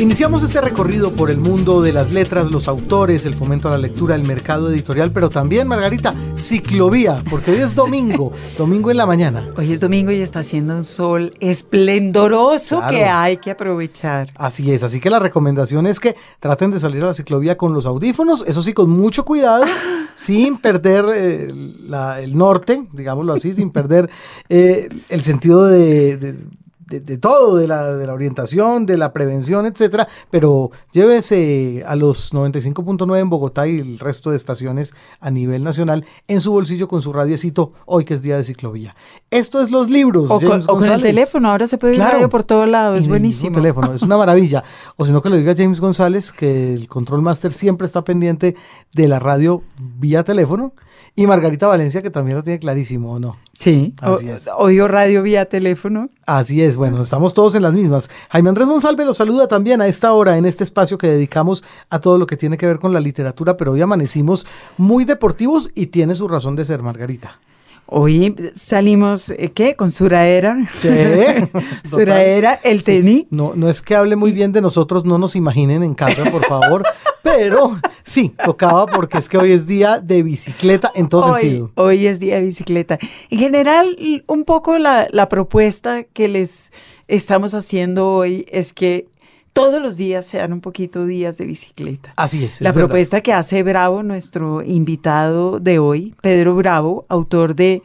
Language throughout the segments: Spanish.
Iniciamos este recorrido por el mundo de las letras, los autores, el fomento a la lectura, el mercado editorial, pero también, Margarita, ciclovía, porque hoy es domingo, domingo en la mañana. Hoy es domingo y está haciendo un sol esplendoroso que hay que aprovechar. Así es, así que la recomendación es que traten de salir a la ciclovía con los audífonos, eso sí, con mucho cuidado, sin perder eh, el norte, digámoslo así, sin perder eh, el sentido de de, todo, de la, de la, orientación, de la prevención, etcétera, pero llévese a los 95.9 en Bogotá y el resto de estaciones a nivel nacional en su bolsillo con su radiecito hoy que es día de ciclovía. Esto es los libros. O, con, el teléfono, ahora se puede ir radio por todo lado, es buenísimo. teléfono, es una maravilla. O si no que lo diga James González, que el Control Master siempre está pendiente de la radio vía teléfono y Margarita Valencia, que también lo tiene clarísimo, ¿o no? Sí, Así es. oigo radio vía teléfono. Así es, bueno, estamos todos en las mismas. Jaime Andrés Monsalve lo saluda también a esta hora, en este espacio que dedicamos a todo lo que tiene que ver con la literatura, pero hoy amanecimos muy deportivos y tiene su razón de ser, Margarita. Hoy salimos, eh, ¿qué? Con Suraera. Sí. Suraera, el tenis. No, no es que hable muy bien de nosotros, no nos imaginen en casa, por favor. Pero sí, tocaba porque es que hoy es día de bicicleta en todo sentido. Hoy es día de bicicleta. En general, un poco la, la propuesta que les estamos haciendo hoy es que todos los días sean un poquito días de bicicleta. Así es. la propuesta que hace Bravo, nuestro invitado de hoy, Pedro Bravo, autor de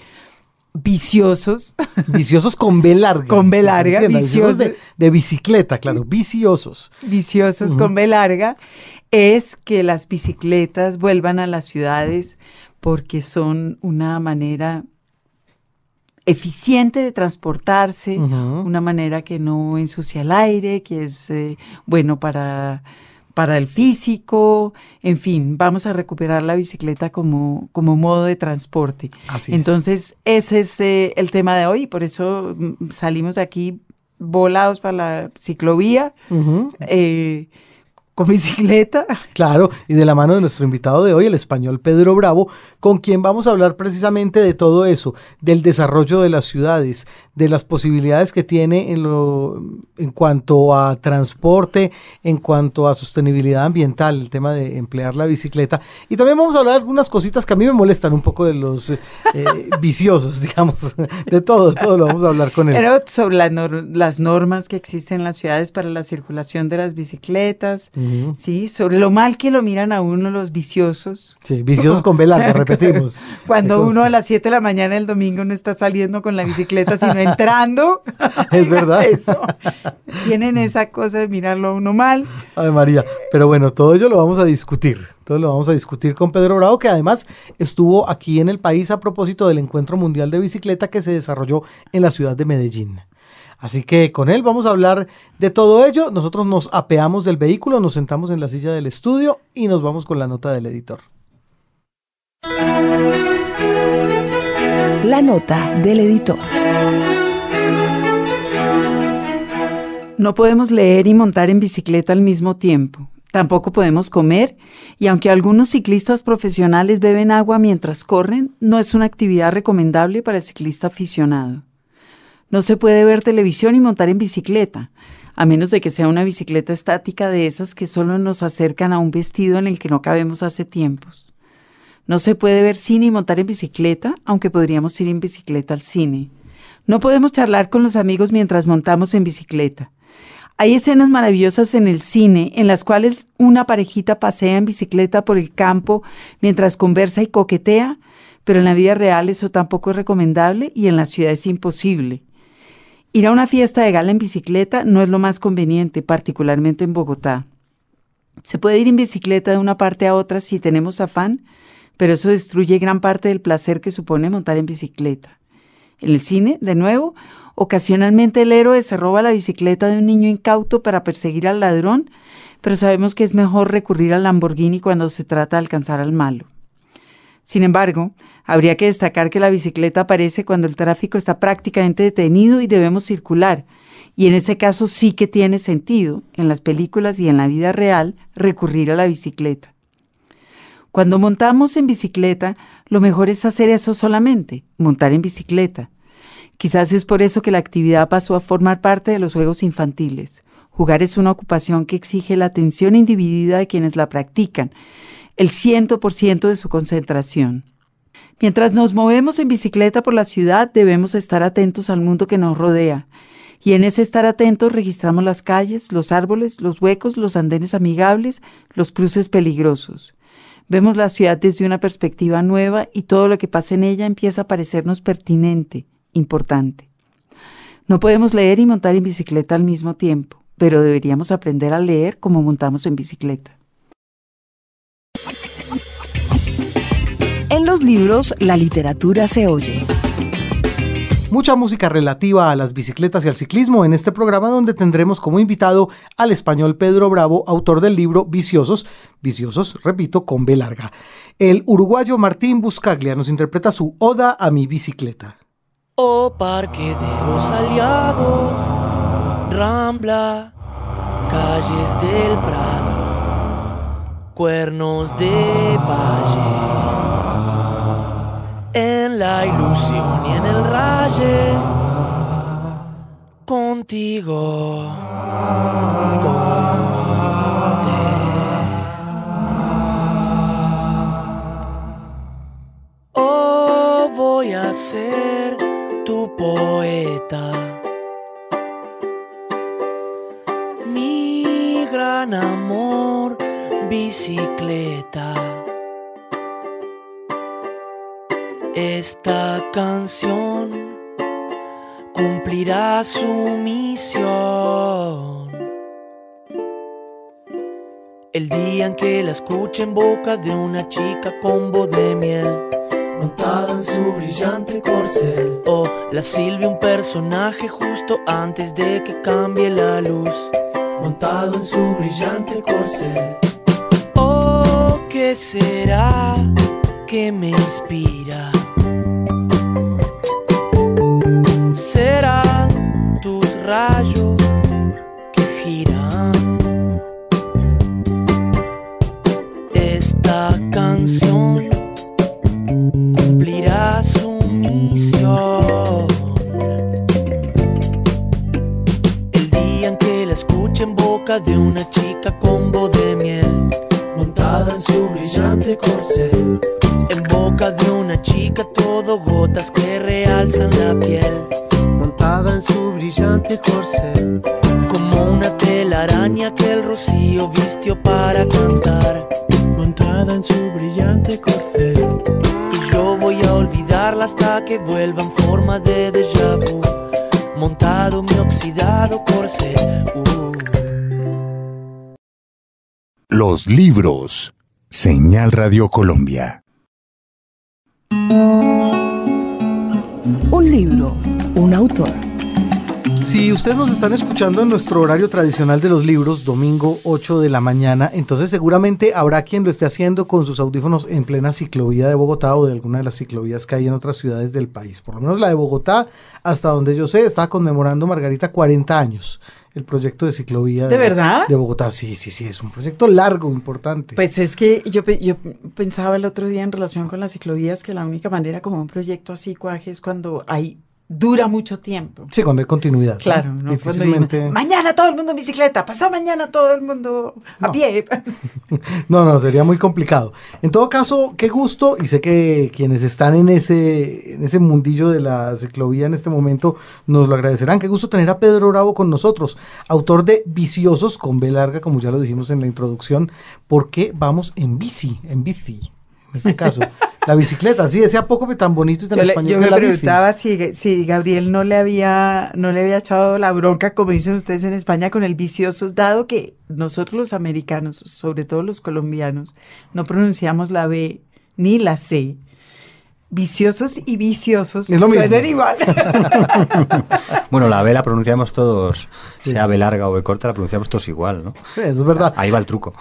Viciosos. Viciosos con B larga. Con B larga. Viciosos de, bicicleta, claro, viciosos. Viciosos con B larga. Es que las bicicletas vuelvan a las ciudades porque son una manera eficiente de transportarse, una manera que no ensucia el aire, que es eh, bueno para, para el físico, en fin, vamos a recuperar la bicicleta como, como modo de transporte. Entonces, ese es eh, el tema de hoy, por eso mm, salimos de aquí volados para la ciclovía con bicicleta. Claro, y de la mano de nuestro invitado de hoy, el español Pedro Bravo, con quien vamos a hablar precisamente de todo eso, del desarrollo de las ciudades, de las posibilidades que tiene en, lo, en cuanto a transporte, en cuanto a sostenibilidad ambiental, el tema de emplear la bicicleta. Y también vamos a hablar de algunas cositas que a mí me molestan un poco de los eh, viciosos, digamos, de todo, todo lo vamos a hablar con él. Pero sobre las normas que existen en las ciudades para la circulación de las bicicletas. Sí, sobre lo mal que lo miran a uno los viciosos. Sí, viciosos con velar, repetimos. Cuando uno a las 7 de la mañana del domingo no está saliendo con la bicicleta, sino entrando. Es verdad. Eso. Tienen esa cosa de mirarlo a uno mal. Ay, María. Pero bueno, todo ello lo vamos a discutir. Todo lo vamos a discutir con Pedro Bravo, que además estuvo aquí en el país a propósito del Encuentro Mundial de Bicicleta que se desarrolló en la ciudad de Medellín. Así que con él vamos a hablar de todo ello. Nosotros nos apeamos del vehículo, nos sentamos en la silla del estudio y nos vamos con la nota del editor. La nota del editor. No podemos leer y montar en bicicleta al mismo tiempo. Tampoco podemos comer y aunque algunos ciclistas profesionales beben agua mientras corren, no es una actividad recomendable para el ciclista aficionado. No se puede ver televisión y montar en bicicleta, a menos de que sea una bicicleta estática de esas que solo nos acercan a un vestido en el que no cabemos hace tiempos. No se puede ver cine y montar en bicicleta, aunque podríamos ir en bicicleta al cine. No podemos charlar con los amigos mientras montamos en bicicleta. Hay escenas maravillosas en el cine en las cuales una parejita pasea en bicicleta por el campo mientras conversa y coquetea, pero en la vida real eso tampoco es recomendable y en la ciudad es imposible. Ir a una fiesta de gala en bicicleta no es lo más conveniente, particularmente en Bogotá. Se puede ir en bicicleta de una parte a otra si tenemos afán, pero eso destruye gran parte del placer que supone montar en bicicleta. En el cine, de nuevo, ocasionalmente el héroe se roba la bicicleta de un niño incauto para perseguir al ladrón, pero sabemos que es mejor recurrir al Lamborghini cuando se trata de alcanzar al malo. Sin embargo, habría que destacar que la bicicleta aparece cuando el tráfico está prácticamente detenido y debemos circular, y en ese caso sí que tiene sentido, en las películas y en la vida real, recurrir a la bicicleta. Cuando montamos en bicicleta, lo mejor es hacer eso solamente, montar en bicicleta. Quizás es por eso que la actividad pasó a formar parte de los juegos infantiles. Jugar es una ocupación que exige la atención individua de quienes la practican, el 100% de su concentración. Mientras nos movemos en bicicleta por la ciudad, debemos estar atentos al mundo que nos rodea. Y en ese estar atentos registramos las calles, los árboles, los huecos, los andenes amigables, los cruces peligrosos. Vemos la ciudad desde una perspectiva nueva y todo lo que pasa en ella empieza a parecernos pertinente, importante. No podemos leer y montar en bicicleta al mismo tiempo, pero deberíamos aprender a leer como montamos en bicicleta. En los libros, la literatura se oye. Mucha música relativa a las bicicletas y al ciclismo en este programa donde tendremos como invitado al español Pedro Bravo, autor del libro Viciosos, Viciosos, repito, con B larga. El uruguayo Martín Buscaglia nos interpreta su Oda a mi bicicleta. Oh Parque de los Aliados, Rambla, calles del Prado, cuernos de valle en la ilusión y en el raye. Contigo. Oh, voy a ser tu poeta. Mi gran amor, bicicleta. Esta canción cumplirá su misión. El día en que la escuche en boca de una chica con voz de miel, montada en su brillante corcel. O la silbe un personaje justo antes de que cambie la luz, montado en su brillante corcel. Oh, ¿qué será que me inspira? Serán tus rayos que giran. Esta canción cumplirá su misión. El día en que la escuche en boca de una chica con voz de miel, montada en su brillante corcel. En boca de una chica todo gotas que realzan la piel en su brillante corcel. Como una telaraña que el rocío vistió para cantar. Montada en su brillante corcel. Y yo voy a olvidarla hasta que vuelva en forma de déjà vu. Montado mi oxidado corcel. Uh. Los libros. Señal Radio Colombia. Un libro, un autor. Si ustedes nos están escuchando en nuestro horario tradicional de los libros, domingo 8 de la mañana, entonces seguramente habrá quien lo esté haciendo con sus audífonos en plena ciclovía de Bogotá o de alguna de las ciclovías que hay en otras ciudades del país. Por lo menos la de Bogotá, hasta donde yo sé, está conmemorando Margarita 40 años. El proyecto de ciclovía ¿De verdad? de Bogotá. Sí, sí, sí, es un proyecto largo, importante. Pues es que yo, yo pensaba el otro día en relación con las ciclovías que la única manera como un proyecto así cuaje es cuando hay dura mucho tiempo. sí, cuando hay continuidad. Claro, ¿no? Cuando Difícilmente. mañana todo el mundo en bicicleta, pasado mañana todo el mundo a No. pie. No, no, sería muy complicado. En todo caso, qué gusto, y sé que quienes están en ese, en ese mundillo de la ciclovía en este momento nos lo agradecerán. Qué gusto tener a Pedro Bravo con nosotros, autor de Viciosos con B larga, como ya lo dijimos en la introducción, porque vamos en bici, en bici, en este caso. la bicicleta, sí, decía poco que tan bonito y tan Yo, le- español yo me la bici. preguntaba si, si Gabriel no le había no le había echado la bronca, como dicen ustedes en España, con el viciosos, dado que nosotros los americanos, sobre todo los colombianos, no pronunciamos la B ni la C. Viciosos y viciosos Es lo mismo. suenan igual. Bueno, la B la pronunciamos todos, Sí. sea B larga o B corta, la pronunciamos todos igual, ¿no? Sí, es verdad. Ahí va el truco.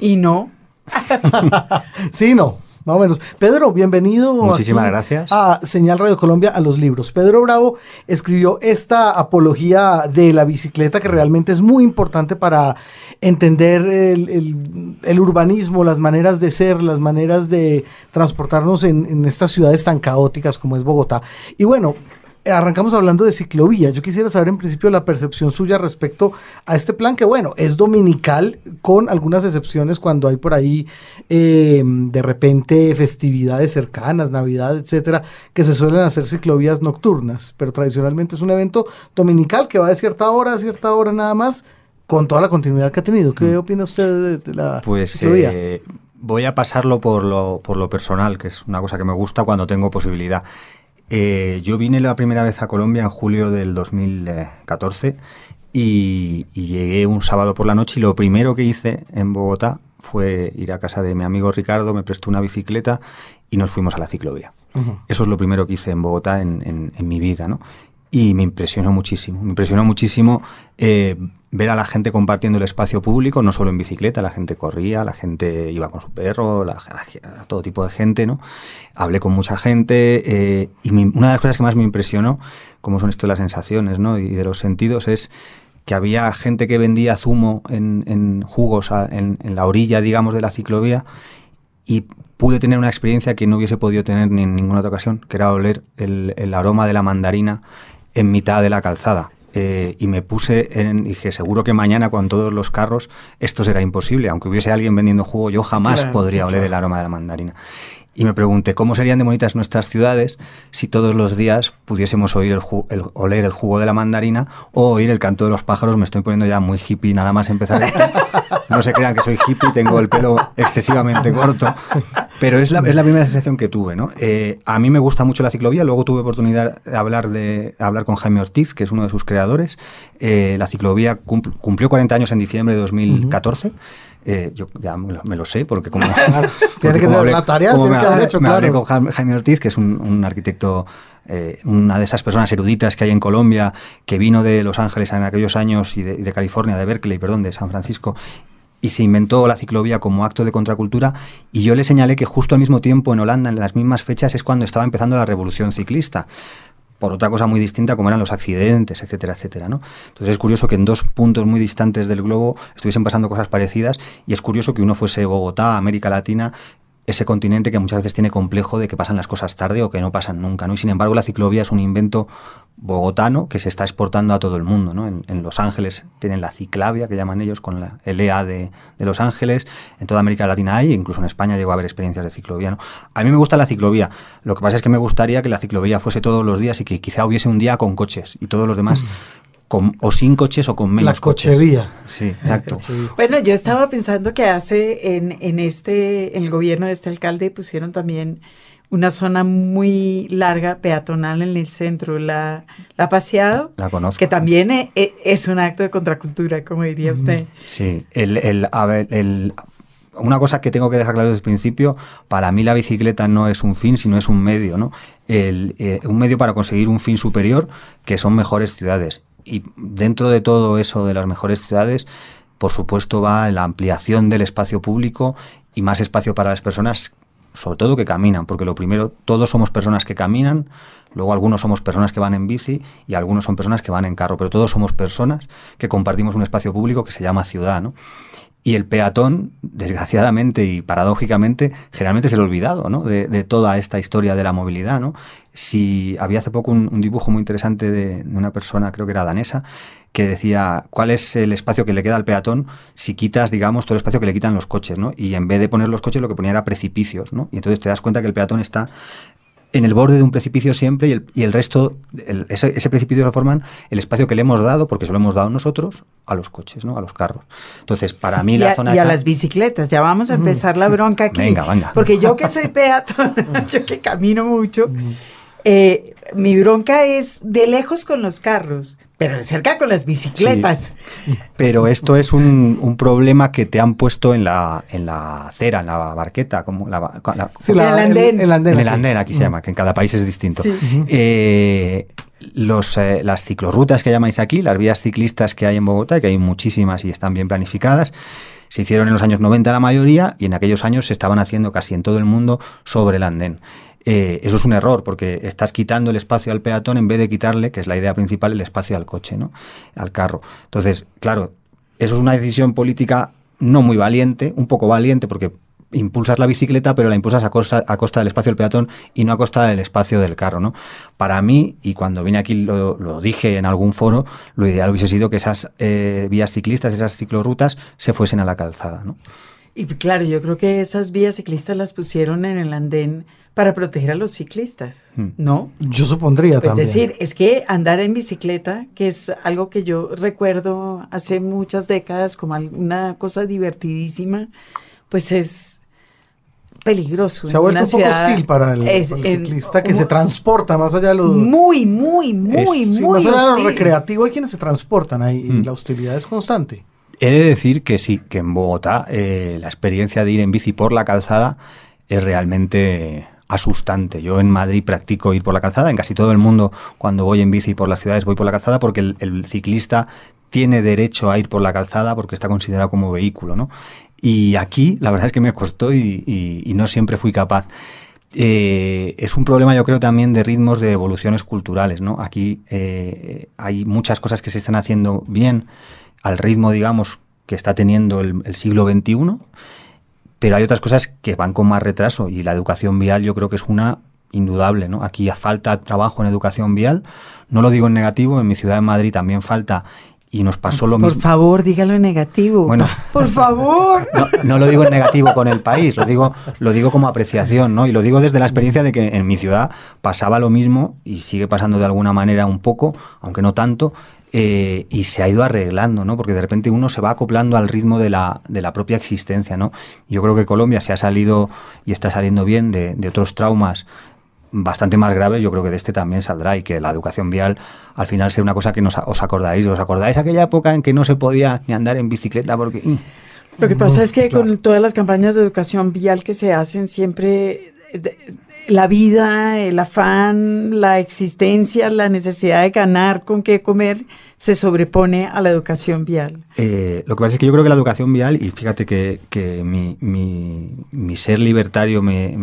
y no. Sí, no. Más o menos. Pedro, bienvenido. Muchísimas gracias. A Señal Radio Colombia, a los libros. Pedro Bravo escribió esta apología de la bicicleta que realmente es muy importante para entender el, el- el urbanismo, las maneras de ser, las maneras de transportarnos en, en estas ciudades tan caóticas como es Bogotá. Y bueno, arrancamos hablando de ciclovía. Yo quisiera saber en principio la percepción suya respecto a este plan que, bueno, es dominical con algunas excepciones cuando hay por ahí eh, de repente festividades cercanas, Navidad, etcétera, que se suelen hacer ciclovías nocturnas, pero tradicionalmente es un evento dominical que va de cierta hora a cierta hora nada más con toda la continuidad que ha tenido. ¿Qué opina usted de, de la Pues ciclovía? eh, voy a pasarlo por lo, por lo personal, que es una cosa que me gusta cuando tengo posibilidad. Eh, yo vine la primera vez a Colombia en julio del 2014 y, y llegué un sábado por la noche y lo primero que hice en Bogotá fue ir a casa de mi amigo Ricardo, me prestó una bicicleta y nos fuimos a la ciclovía. Eso es lo primero que hice en Bogotá en, en- en mi vida, ¿no? Y me impresionó muchísimo. Me impresionó muchísimo eh, ver a la gente compartiendo el espacio público, no solo en bicicleta, la gente corría, la gente iba con su perro, todo tipo de gente, ¿no? Hablé con mucha gente eh, y una de las cosas que más me impresionó, como son esto de las sensaciones, ¿no? Y de los sentidos, es que había gente que vendía zumo en, jugos en, la orilla, digamos, de la ciclovía y pude tener una experiencia que no hubiese podido tener ni en ninguna otra ocasión, que era oler el aroma de la mandarina en mitad de la calzada. Eh, y me puse en, dije, seguro que mañana con todos los carros esto será imposible, aunque hubiese alguien vendiendo jugo, yo jamás Claro, podría oler el aroma de la mandarina. Y me pregunté, ¿cómo serían de bonitas nuestras ciudades si todos los días pudiésemos oír el, oler el jugo de la mandarina o oír el canto de los pájaros? Me estoy poniendo ya muy hippie nada más empezar. No se crean que soy hippie, tengo el pelo excesivamente corto, pero es la, es la primera sensación que tuve. ¿no? Eh, a mí me gusta mucho la ciclovía, luego tuve oportunidad de hablar, de, hablar con Jaime Ortiz, que es uno de sus creadores. Eh, la ciclovía cumpl- cumplió 40 años en diciembre de 2014. Eh, yo ya me lo, me lo sé, porque como... Tiene que como ser la tarea, como tiene me que haber hablé- hecho, me hablé claro. con Jaime- Ortiz, que es un, un arquitecto, eh, una de esas personas eruditas que hay en Colombia, que vino de Los Ángeles en aquellos años y de, y de California, de Berkeley, perdón, de San Francisco, y se inventó la ciclovía como acto de contracultura y yo le señalé que justo al mismo tiempo en Holanda, en las mismas fechas, es cuando estaba empezando la revolución ciclista por otra cosa muy distinta como eran los accidentes, etcétera, etcétera, ¿no? Entonces es curioso que en dos puntos muy distantes del globo estuviesen pasando cosas parecidas y es curioso que uno fuese Bogotá, América Latina, ese continente que muchas veces tiene complejo de que pasan las cosas tarde o que no pasan nunca, ¿no? Y sin embargo la ciclovía es un invento bogotano que se está exportando a todo el mundo, ¿no? En, Los Ángeles tienen la ciclavia, que llaman ellos, con la el EA de, de Los Ángeles, en toda América Latina hay, incluso en España llegó a haber experiencias de ciclovía, ¿no? A mí me gusta la ciclovía, lo que pasa es que me gustaría que la ciclovía fuese todos los días y que quizá hubiese un día con coches y todos los demás con, o sin coches o con menos La coches. cochevía. Sí, exacto. Bueno, yo estaba pensando que hace en, en este, en el gobierno de este alcalde pusieron también una zona muy larga peatonal en el centro, la, la paseado, La conozco. que también e- e- es, un acto de contracultura, como diría usted. Sí, el, el- a ver, el- una cosa que tengo que dejar claro desde el principio, para mí la bicicleta no es un fin, sino es un medio, ¿no? El, eh, un medio para conseguir un fin superior, que son mejores ciudades. Y dentro de todo eso de las mejores ciudades, por supuesto va la ampliación del espacio público y más espacio para las personas, sobre todo que caminan, porque lo primero, todos somos personas que caminan, luego algunos somos personas que van en bici y algunos son personas que van en carro, pero todos somos personas que compartimos un espacio público que se llama ciudad, ¿no? Y el peatón, desgraciadamente y paradójicamente, generalmente es el olvidado ¿no? de, toda esta historia de la movilidad. ¿no? Si había hace poco un, un dibujo muy interesante de, de una persona, creo que era danesa, que decía cuál es el espacio que le queda al peatón si quitas, digamos, todo el espacio que le quitan los coches, ¿no? Y en vez de poner los coches, lo que ponía era precipicios, ¿no? Y entonces te das cuenta que el peatón está en el borde de un precipicio siempre y el, y el resto, el- ese, ese precipicio lo forman el espacio que le hemos dado, porque se lo hemos dado nosotros, a los coches, ¿no? A los carros. Entonces, para mí Y la a, zona y a las bicicletas, ya vamos a empezar la bronca aquí. Venga, venga. Porque yo que soy peatón, yo que camino mucho, eh, mi bronca es de lejos con los carros, pero cerca con las bicicletas. Pero esto es un, un problema que te han puesto en la, en la acera, en la barqueta, como la, la- Sí, En el andén. el andén en el aquí. andén, aquí se llama, que en cada país es distinto. Sí. Eh, los, eh, las ciclorrutas que llamáis aquí, las vías ciclistas que hay en Bogotá, que hay muchísimas y están bien planificadas, Se hicieron en los años 90 la mayoría y en aquellos años se estaban haciendo casi en todo el mundo sobre el andén. Eh, eso es un error porque estás quitando el espacio al peatón en vez de quitarle, que es la idea principal, el espacio al coche, ¿no? al carro. Entonces, claro, eso es una decisión política no muy valiente, un poco valiente porque impulsas la bicicleta, pero la impulsas a costa, a costa del espacio del peatón y no a costa del espacio del carro. ¿no? Para mí, y cuando vine aquí lo, dije en algún foro, lo ideal hubiese sido que esas eh, vías ciclistas, esas ciclorrutas, se fuesen a la calzada. ¿no? Y claro, yo creo que esas vías ciclistas las pusieron en el andén para proteger a los ciclistas, hmm. ¿no? Yo supondría también. Es decir, es que andar en bicicleta, que es algo que yo recuerdo hace muchas décadas como una cosa divertidísima, pues es peligroso. Se ha vuelto un poco hostil para el, ciclista que se transporta más allá de lo... Muy, muy, muy, muy Más allá de lo recreativo hay quienes se transportan ahí y hmm. la hostilidad es constante. He de decir que sí, que en Bogotá eh, la experiencia de ir en bici por la calzada es realmente asustante. Yo en Madrid practico ir por la calzada, en casi todo el mundo cuando voy en bici por las ciudades voy por la calzada porque el, ciclista tiene derecho a ir por la calzada porque está considerado como vehículo, ¿no? Y aquí la verdad es que me costó y, no siempre fui capaz. Eh, es un problema yo creo también de ritmos de evoluciones culturales, ¿no? Aquí eh, hay muchas cosas que se están haciendo bien al ritmo, digamos, que está teniendo el, el siglo XXI pero hay otras cosas que van con más retraso y la educación vial yo creo que es una indudable, ¿no? Aquí falta trabajo en educación vial, no lo digo en negativo, en mi ciudad de Madrid también falta y nos pasó lo mismo. Por favor, dígalo en negativo. Bueno, por favor. No, lo digo en negativo con el país, lo digo, lo digo como apreciación, ¿no? Y lo digo desde la experiencia de que en mi ciudad pasaba lo mismo y sigue pasando de alguna manera un poco, aunque no tanto, eh, y se ha ido arreglando, ¿no? Porque de repente uno se va acoplando al ritmo de la, de la propia existencia, ¿no? Yo creo que Colombia se ha salido y está saliendo bien de, otros traumas bastante más graves, yo creo que de este también saldrá y que la educación vial al final sea una cosa que nos, os acordáis, os acordáis aquella época en que no se podía ni andar en bicicleta porque... Mm. Lo que pasa es que con todas las campañas de educación vial que se hacen siempre la vida, el afán, la existencia, la necesidad de ganar con qué comer se sobrepone a la educación vial. Eh, lo que pasa es que yo creo que la educación vial, y fíjate que, mi, ser libertario me,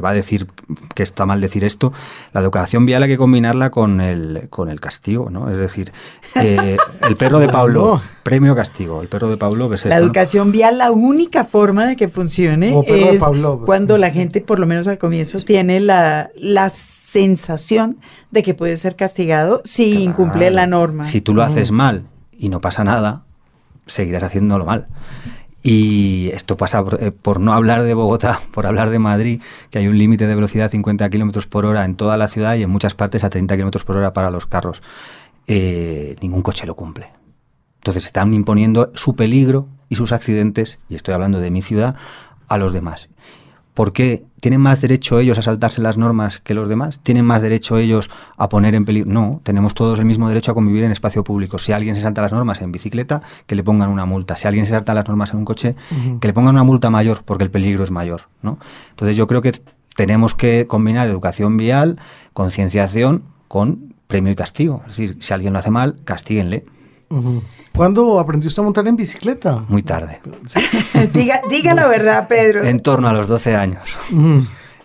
va a decir que está mal decir esto, la educación vial hay que combinarla con el, con el castigo, ¿no? Es decir, eh, el perro de Pablo, premio castigo, el perro de Pablo, La educación vial, la única forma de que funcione es cuando la gente, por lo menos al comienzo, tiene la, la sensación de que puede ser castigado si incumple la norma. Si tú lo haces mal y no pasa nada, seguirás haciéndolo mal. Y esto pasa eh, por, no hablar de Bogotá, por hablar de Madrid, que hay un límite de velocidad de 50 kilómetros por hora en toda la ciudad y en muchas partes a 30 kilómetros por hora para los carros. Eh, ningún coche lo cumple. Entonces están imponiendo su peligro y sus accidentes, y estoy hablando de mi ciudad, a los demás. ¿Por qué tienen más derecho ellos a saltarse las normas que los demás? ¿Tienen más derecho ellos a poner en peligro? No, tenemos todos el mismo derecho a convivir en espacio público. Si alguien se salta las normas en bicicleta, que le pongan una multa. Si alguien se salta las normas en un coche, que le pongan una multa mayor porque el peligro es mayor. ¿no? Entonces yo creo que tenemos que combinar educación vial, concienciación con premio y castigo. Es decir, si alguien lo hace mal, castíguenle. ¿Cuándo aprendiste a montar en bicicleta? Muy tarde. diga, la verdad, Pedro. En torno a los 12 años.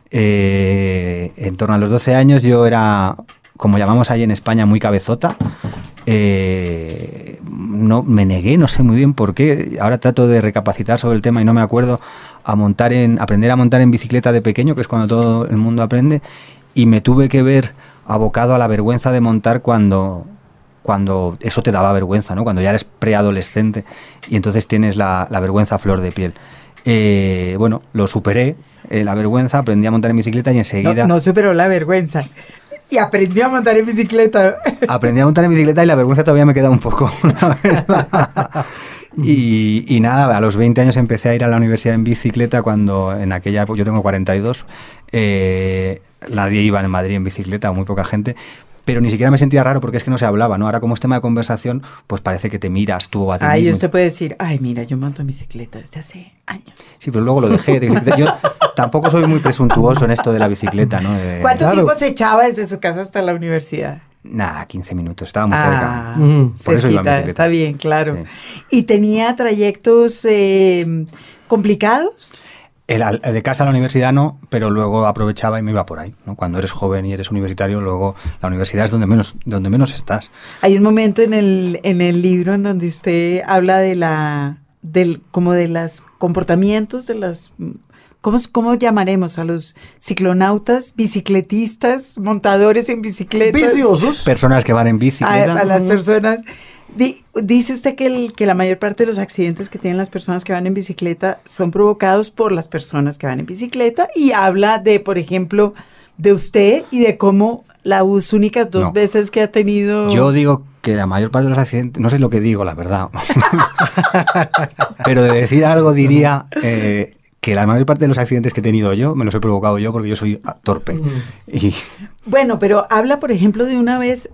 Eh, en torno a los 12 años yo era, como llamamos ahí en España, muy cabezota. Eh, no me negué, no sé muy bien por qué. Ahora trato de recapacitar sobre el tema y no me acuerdo a montar en aprender a montar en bicicleta de pequeño, que es cuando todo el mundo aprende, y me tuve que ver abocado a la vergüenza de montar cuando cuando eso te daba vergüenza, ¿no? Cuando ya eres preadolescente y entonces tienes la, vergüenza a flor de piel. Eh, bueno, lo superé, eh, la vergüenza, aprendí a montar en bicicleta y enseguida... No, superó la vergüenza. Y aprendí a montar en bicicleta. Aprendí a montar en bicicleta y la vergüenza todavía me queda un poco, la verdad. Y, nada, a los 20 años empecé a ir a la universidad en bicicleta cuando en aquella época, yo tengo 42, eh, nadie iba en Madrid en bicicleta, muy poca gente, pero ni siquiera me sentía raro porque es que no se hablaba, ¿no? Ahora como es tema de conversación, pues parece que te miras tú a ti Ay, usted puede decir, ay, mira, yo monto bicicleta desde hace años. Sí, pero luego lo dejé. yo tampoco soy muy presuntuoso en esto de la bicicleta, ¿no? ¿Cuánto tiempo se echaba desde su casa hasta la universidad? Nada, 15 minutos, estaba muy Ah, cerca. Ujú. Por eso iba en cerquita, bicicleta. está bien, claro. Sí. ¿Y tenía trayectos eh, complicados? De casa a la universidad no, pero luego aprovechaba y me iba por ahí. ¿no? Cuando eres joven y eres universitario, luego la universidad es donde menos, donde menos estás. Hay un momento en el, en el libro en donde usted habla de la, del, como de los comportamientos de las, ¿cómo, cómo llamaremos a los ciclonautas, bicicletistas, montadores en bicicletas? Viciosos. Personas que van en a, bicicleta. a las personas. Di- dice usted que, el- que la mayor parte de los accidentes que tienen las personas que van en bicicleta son provocados por las personas que van en bicicleta y habla de, por ejemplo, de usted y de cómo las únicas dos No. veces que ha tenido... Yo digo que la mayor parte de los accidentes, no sé lo que digo, la verdad, pero de decir algo diría eh, que la mayor parte de los accidentes que he tenido yo me los he provocado yo porque yo soy torpe. Y Bueno, pero habla, por ejemplo, de una vez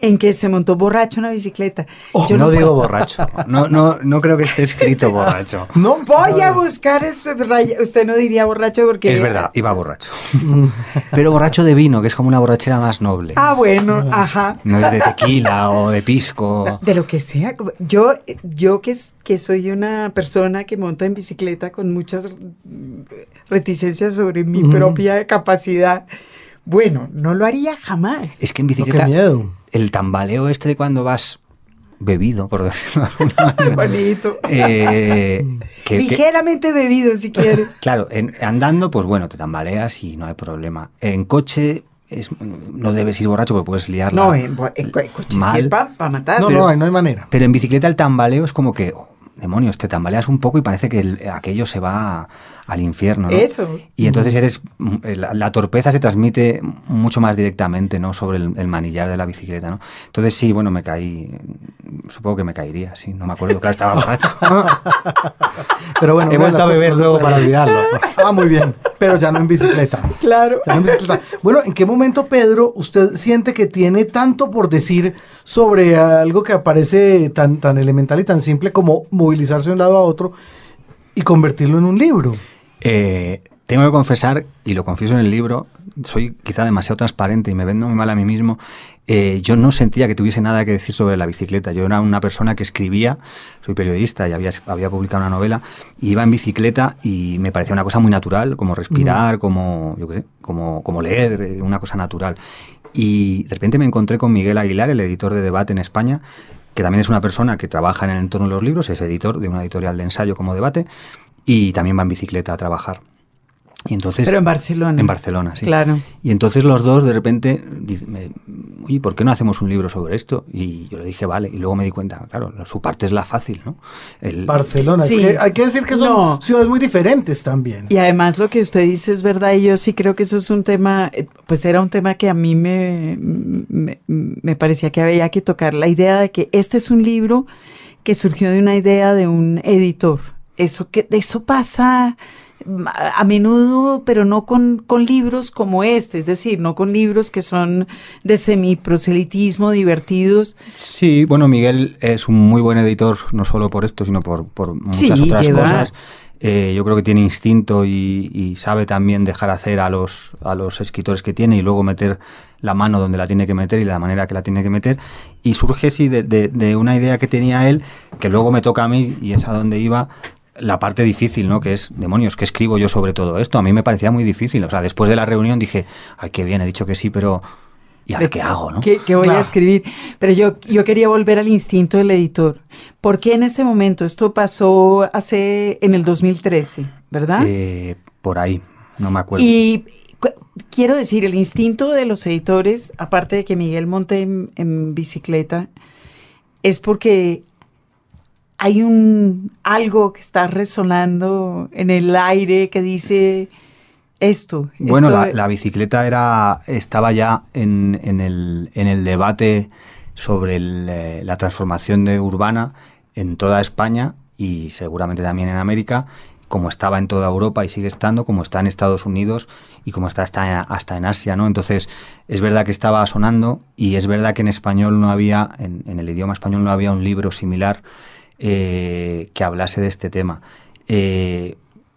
en que se montó borracho en una bicicleta. Yo no, digo puedo- borracho, no, no, no creo que esté escrito borracho. No, Voy a buscar el subraya- Usted no diría borracho porque... Es verdad, iba borracho. Pero borracho de vino, que es como una borrachera más noble. Ah, bueno, ajá. No es de tequila o de pisco. De lo que sea. Yo, yo que, es- que soy una persona que monta en bicicleta con muchas mm, reticencias sobre mi Ujú. propia capacidad, bueno, no lo haría jamás. Es que en No, qué bicicleta miedo. El tambaleo este de cuando vas bebido, por decirlo de alguna manera. bonito. eh, que- que- Ligeramente bebido, si quiere. claro, en- andando, pues bueno, te tambaleas y no hay problema. En coche es, no debes ir borracho porque puedes liarla. No, en, coche sí Mal. es para matar. No, pero- no, hay- no hay manera. Pero en bicicleta el tambaleo es como que, oh, demonios, te tambaleas un poco y parece que el- aquello se va al infierno. ¿no? Eso. Y entonces eres mm, la, la torpeza se transmite mucho más directamente, ¿no? Sobre el, el manillar de la bicicleta, ¿no? Entonces sí, bueno, me caí, supongo que me caería, sí, no me acuerdo, claro, estaba borracho. Pero bueno, He vuelto a beber luego para olvidarlo. Ah, muy bien. Pero ya no en bicicleta. Claro. Ya no en bicicleta. Bueno, ¿en qué momento, Pedro, usted siente que tiene tanto por decir sobre algo que aparece tan, tan elemental y tan simple como movilizarse de un lado a otro y convertirlo en un libro? Eh, tengo que confesar, y lo confieso en el libro, soy quizá demasiado transparente y me vendo muy mal a mí mismo. eh, yo no sentía que tuviese nada que decir sobre la bicicleta. Yo era una persona que escribía, soy periodista y había, había publicado una novela, y iba en bicicleta y me parecía una cosa muy natural, como respirar, como, yo qué sé, como, como leer, eh, una cosa natural. Y de repente me encontré con Miguel Aguilar, el editor de Debate en España, que también es una persona que trabaja en el entorno de los libros, es editor de una editorial de ensayo como Debate, y también va en bicicleta a trabajar. Y entonces, Pero en Barcelona. En Barcelona, sí. Claro. Y entonces los dos de repente dicen, oye, ¿por qué no hacemos un libro sobre esto? Y yo le dije, vale. Y luego me di cuenta, claro, su parte es la fácil, ¿no? El- Barcelona. es Sí. que hay que decir que son No. ciudades muy diferentes también. Y además lo que usted dice es verdad y yo sí creo que eso es un tema, eh, pues era un tema que a mí me, me, me parecía que había que tocar, la idea de que este es un libro que surgió de una idea de un editor. Eso, que, eso pasa a menudo, pero no con, con libros como este, es decir, no con libros que son de semiproselitismo, divertidos. Sí, bueno, Miguel es un muy buen editor, no solo por esto, sino por, por muchas Sí, otras lleva- cosas. Eh, yo creo que tiene instinto y, y sabe también dejar hacer a los, a los escritores que tiene y luego meter la mano donde la tiene que meter y la manera que la tiene que meter. Y surge, sí, de, de- de una idea que tenía él, que luego me toca a mí y es a donde iba la parte difícil, ¿no? Que es, demonios, ¿qué escribo yo sobre todo esto? A mí me parecía muy difícil. O sea, después de la reunión dije, ay, qué bien, he dicho que sí, pero ¿y ahora qué hago, no? ¿Qué, qué voy Claro. a escribir? Pero yo, yo quería volver al instinto del editor. ¿Por qué en ese momento? Esto pasó hace, en el 2013, ¿verdad? Eh, por ahí, no me acuerdo. Y quiero decir, el instinto de los editores, aparte de que Miguel monte en, en bicicleta, es porque hay un algo que está resonando en el aire que dice esto. Bueno, esto- la, la bicicleta era estaba ya en, en el, en el debate sobre el, eh, la transformación de urbana en toda España y seguramente también en América, como estaba en toda Europa y sigue estando, como está en Estados Unidos y como está hasta, hasta en Asia, ¿no? Entonces, es verdad que estaba sonando y es verdad que en español no había, en, en el idioma español no había un libro similar eh, que hablase de este tema. Eh,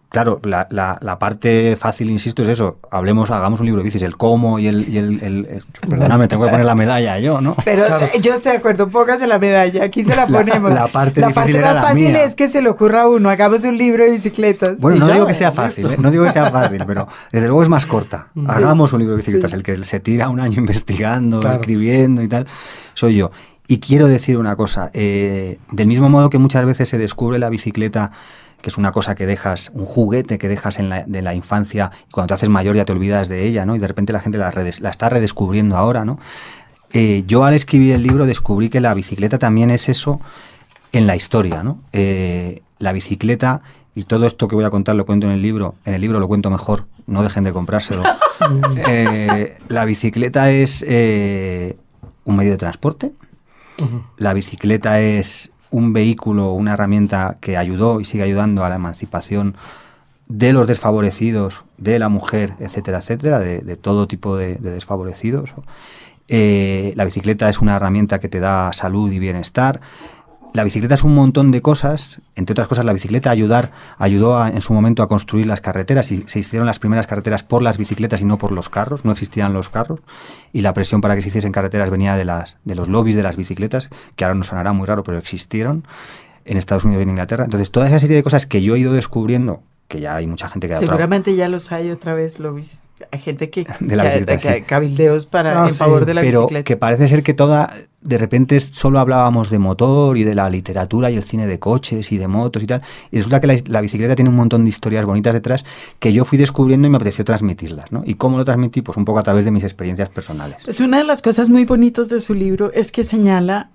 claro, la, la, la, parte fácil, insisto, es eso. Hablemos, hagamos un libro de bicis, el cómo y el... Y el, el, perdóname, tengo que poner la medalla yo, ¿no? Pero yo estoy de acuerdo, póngase la medalla, aquí se la ponemos. La, parte, la parte más fácil es que se le ocurra a uno, hagamos un libro de bicicletas. Bueno, no digo que sea fácil, ¿eh? no digo que sea fácil, pero desde luego es más corta. Hagamos un libro de bicicletas, el que se tira un año investigando, escribiendo y tal, soy yo. Y quiero decir una cosa, eh, del mismo modo que muchas veces se descubre la bicicleta que es una cosa que dejas, un juguete que dejas en la, de la infancia y cuando te haces mayor ya te olvidas de ella, ¿no? Y de repente la gente la, la está redescubriendo ahora, ¿no? Eh, yo al escribir el libro descubrí que la bicicleta también es eso en la historia, ¿no? Eh, la bicicleta y todo esto que voy a contar lo cuento en el libro, en el libro lo cuento mejor, no dejen de comprárselo. Eh, la bicicleta es un medio de transporte, la bicicleta es un vehículo, una herramienta que ayudó y sigue ayudando a la emancipación de los desfavorecidos, de la mujer, etcétera, etcétera, de, todo tipo de, desfavorecidos. Eh, la bicicleta es una herramienta que te da salud y bienestar la bicicleta es un montón de cosas, entre otras cosas la bicicleta ayudar, ayudó en su momento a construir las carreteras y se hicieron las primeras carreteras por las bicicletas y no por los carros, no existían los carros y la presión para que se hiciesen carreteras venía de, las, de los lobbies de las bicicletas, que ahora nos sonará muy raro, pero existieron en Estados Unidos y en Inglaterra. Entonces toda esa serie de cosas que yo he ido descubriendo, que ya hay mucha gente que... Seguramente ya los hay otra vez lobbies hay gente que, de la cabildeos para ah, en favor de la pero bicicleta. que parece ser que toda de repente solo hablábamos de motor y de la literatura y el cine de coches y de motos y tal y resulta que la, bicicleta tiene un montón de historias bonitas detrás que yo fui descubriendo y me apeteció transmitirlas ¿no? y cómo lo transmití pues un poco a través de mis experiencias personales. Es una de las cosas muy bonitas de su libro es que señala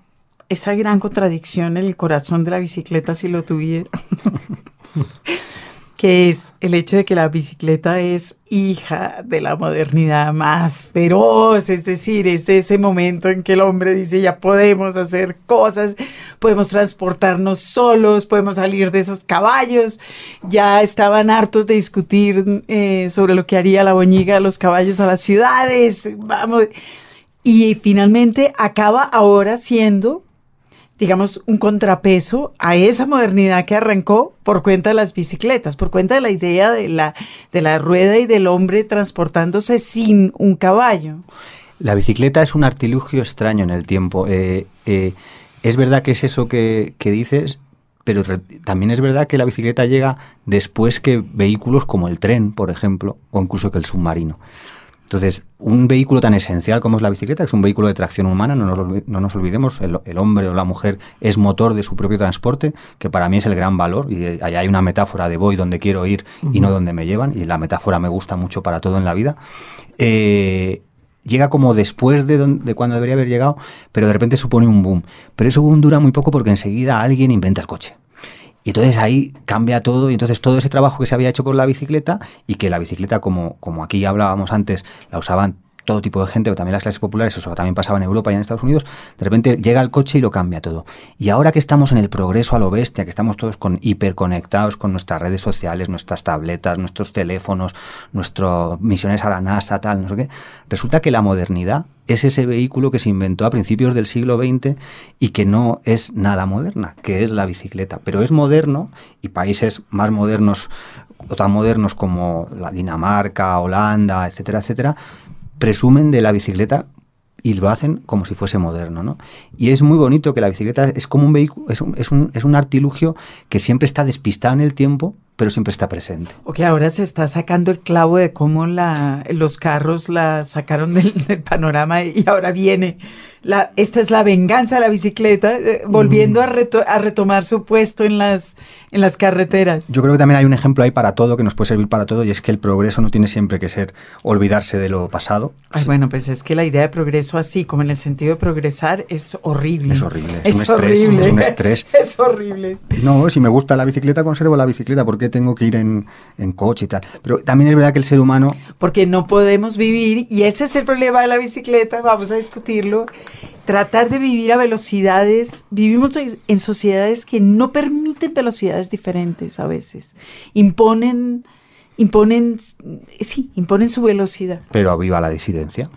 esa gran contradicción en el corazón de la bicicleta si lo tuviera que es el hecho de que la bicicleta es hija de la modernidad más feroz, es decir, es ese momento en que el hombre dice ya podemos hacer cosas, podemos transportarnos solos, podemos salir de esos caballos, ya estaban hartos de discutir eh, sobre lo que haría la boñiga de los caballos a las ciudades, vamos, y finalmente acaba ahora siendo digamos, un contrapeso a esa modernidad que arrancó por cuenta de las bicicletas, por cuenta de la idea de la, de la rueda y del hombre transportándose sin un caballo. La bicicleta es un artilugio extraño en el tiempo. Eh, eh, es verdad que es eso que, que dices, pero también es verdad que la bicicleta llega después que vehículos como el tren, por ejemplo, o incluso que el submarino. Entonces, un vehículo tan esencial como es la bicicleta, que es un vehículo de tracción humana, no nos, no nos olvidemos, el, hombre o la mujer es motor de su propio transporte, que para mí es el gran valor, y ahí hay una metáfora de voy donde quiero ir y no donde me llevan, y la metáfora me gusta mucho para todo en la vida. Eh, llega como después de, de, cuando debería haber llegado, pero de repente supone un boom. Pero ese boom dura muy poco porque enseguida alguien inventa el coche. Y entonces ahí cambia todo y entonces todo ese trabajo que se había hecho por la bicicleta y que la bicicleta, como, como aquí hablábamos antes, la usaban todo tipo de gente, pero también las clases populares, eso también pasaba en Europa y en Estados Unidos, de repente llega el coche y lo cambia todo. Y ahora que estamos en el progreso a lo bestia, que estamos todos con hiperconectados con nuestras redes sociales, nuestras tabletas, nuestros teléfonos, nuestras misiones a la NASA, tal, no sé qué, resulta que la modernidad es ese vehículo que se inventó a principios del siglo XX y que no es nada moderna, que es la bicicleta. Pero es moderno y países más modernos o tan modernos como la Dinamarca, Holanda, etcétera, etcétera, presumen de la bicicleta y lo hacen como si fuese moderno, ¿no? Y es muy bonito que la bicicleta es como un vehículo, es un, es un, es un artilugio que siempre está despistado en el tiempo, pero siempre está presente. O que ahora se está sacando el clavo de cómo la, los carros la sacaron del, panorama y ahora viene. La, esta es la venganza de la bicicleta, eh, volviendo a, a, retomar su puesto en las, en las carreteras. Yo creo que también hay un ejemplo ahí para todo, que nos puede servir para todo, y es que el progreso no tiene siempre que ser olvidarse de lo pasado. Ay, bueno, pues es que la idea de progreso así, como en el sentido de progresar, es horrible. Es horrible, es, un estrés. Es un estrés. es horrible. No, si me gusta la bicicleta, conservo la bicicleta, porque tengo que ir en, coche y tal. Pero también es verdad que el ser humano... Porque no podemos vivir, y ese es el problema de la bicicleta, vamos a discutirlo, tratar de vivir a velocidades, vivimos en sociedades que no permiten velocidades diferentes a veces, imponen, imponen, sí, imponen su velocidad. Pero viva la disidencia.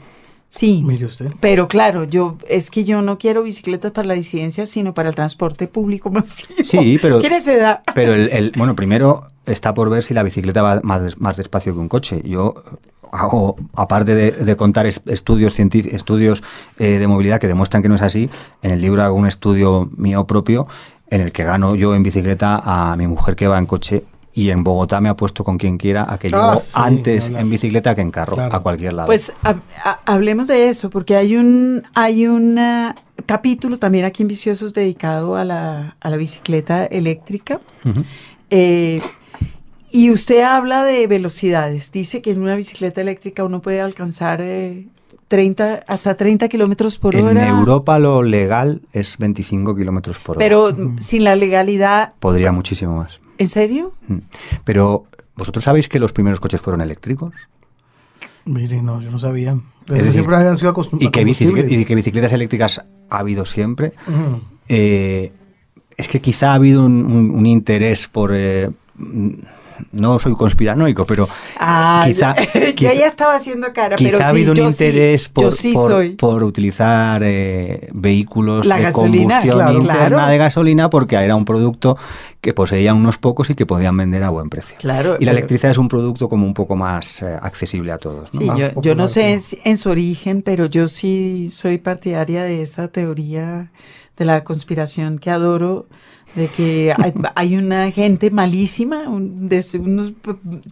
Sí. Mire usted. Pero claro, yo es que yo no quiero bicicletas para la disidencia, sino para el transporte público masivo. Sí, pero- ¿Quién se da? Pero el, el- bueno, primero está por ver si la bicicleta va más, más despacio que un coche. Yo hago, aparte de, de contar es- estudios estudios eh, de movilidad que demuestran que no es así, en el libro hago un estudio mío propio en el que gano yo en bicicleta a mi mujer que va en coche y en Bogotá me ha puesto con quien quiera a que Ah, llego sí, antes en bicicleta que en carro, Claro. a cualquier lado. Pues hab- ha- hablemos de eso, porque hay un, hay un ah, capítulo también aquí en Viciosos dedicado a la, a la bicicleta eléctrica. Eh, y usted habla de velocidades. Dice que en una bicicleta eléctrica uno puede alcanzar eh, 30, hasta 30 kilómetros por en hora. Europa lo legal es 25 kilómetros por hora. Pero mm, sin la legalidad. Podría muchísimo más. ¿En serio? Mm. Pero, ¿vosotros sabéis que los primeros coches fueron eléctricos? Mire, no, yo no sabía. Es decir, siempre habían sido acostum- y que, combustible. bicicletas, y que bicicletas eléctricas ha habido siempre. Eh, es que quizá ha habido un, un- un interés por... eh, no soy conspiranoico, pero Ah, quizá, yo quizá- ya estaba haciendo cara, quizá pero ha sí, habido un yo sí, interés por, yo sí por- utilizar eh, vehículos La de gasolina, combustión claro, interna claro. de gasolina porque era un producto que poseían unos pocos y que podían vender a buen precio. Claro. Y la electricidad es un producto como un poco más eh, accesible a todos. ¿no? Sí, más yo, yo no sé en su origen, pero yo sí soy partidaria de esa teoría de la conspiración que adoro, de que hay, hay una gente malísima, un- de unos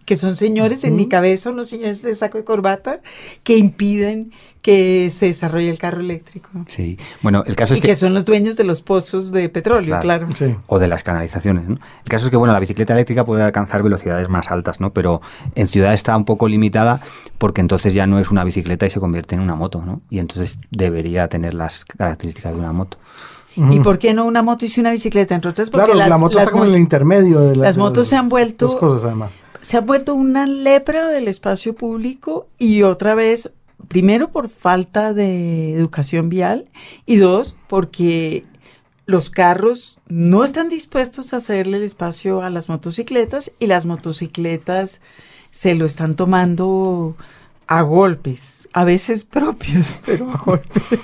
que son señores en mi cabeza, unos señores de saco de corbata, que impiden que se desarrolle el carro eléctrico. Sí. Bueno, el caso Y que son los dueños de los pozos de petróleo, Claro. claro. Sí. o de las canalizaciones. ¿no? El caso es que bueno, la bicicleta eléctrica puede alcanzar velocidades más altas, ¿no? Pero en ciudad está un poco limitada porque entonces ya no es una bicicleta y se convierte en una moto, ¿no? Y entonces debería tener las características de una moto. ¿Y por qué no una moto y una bicicleta? Entre otras porque Claro, las, la moto las está como mo- en el intermedio de las de motos se han vuelto- Dos cosas además. se ha vuelto una lepra del espacio público y otra vez, primero por falta de educación vial y dos, porque los carros no están dispuestos a cederle el espacio a las motocicletas y las motocicletas se lo están tomando a golpes, a veces propios, pero a golpes.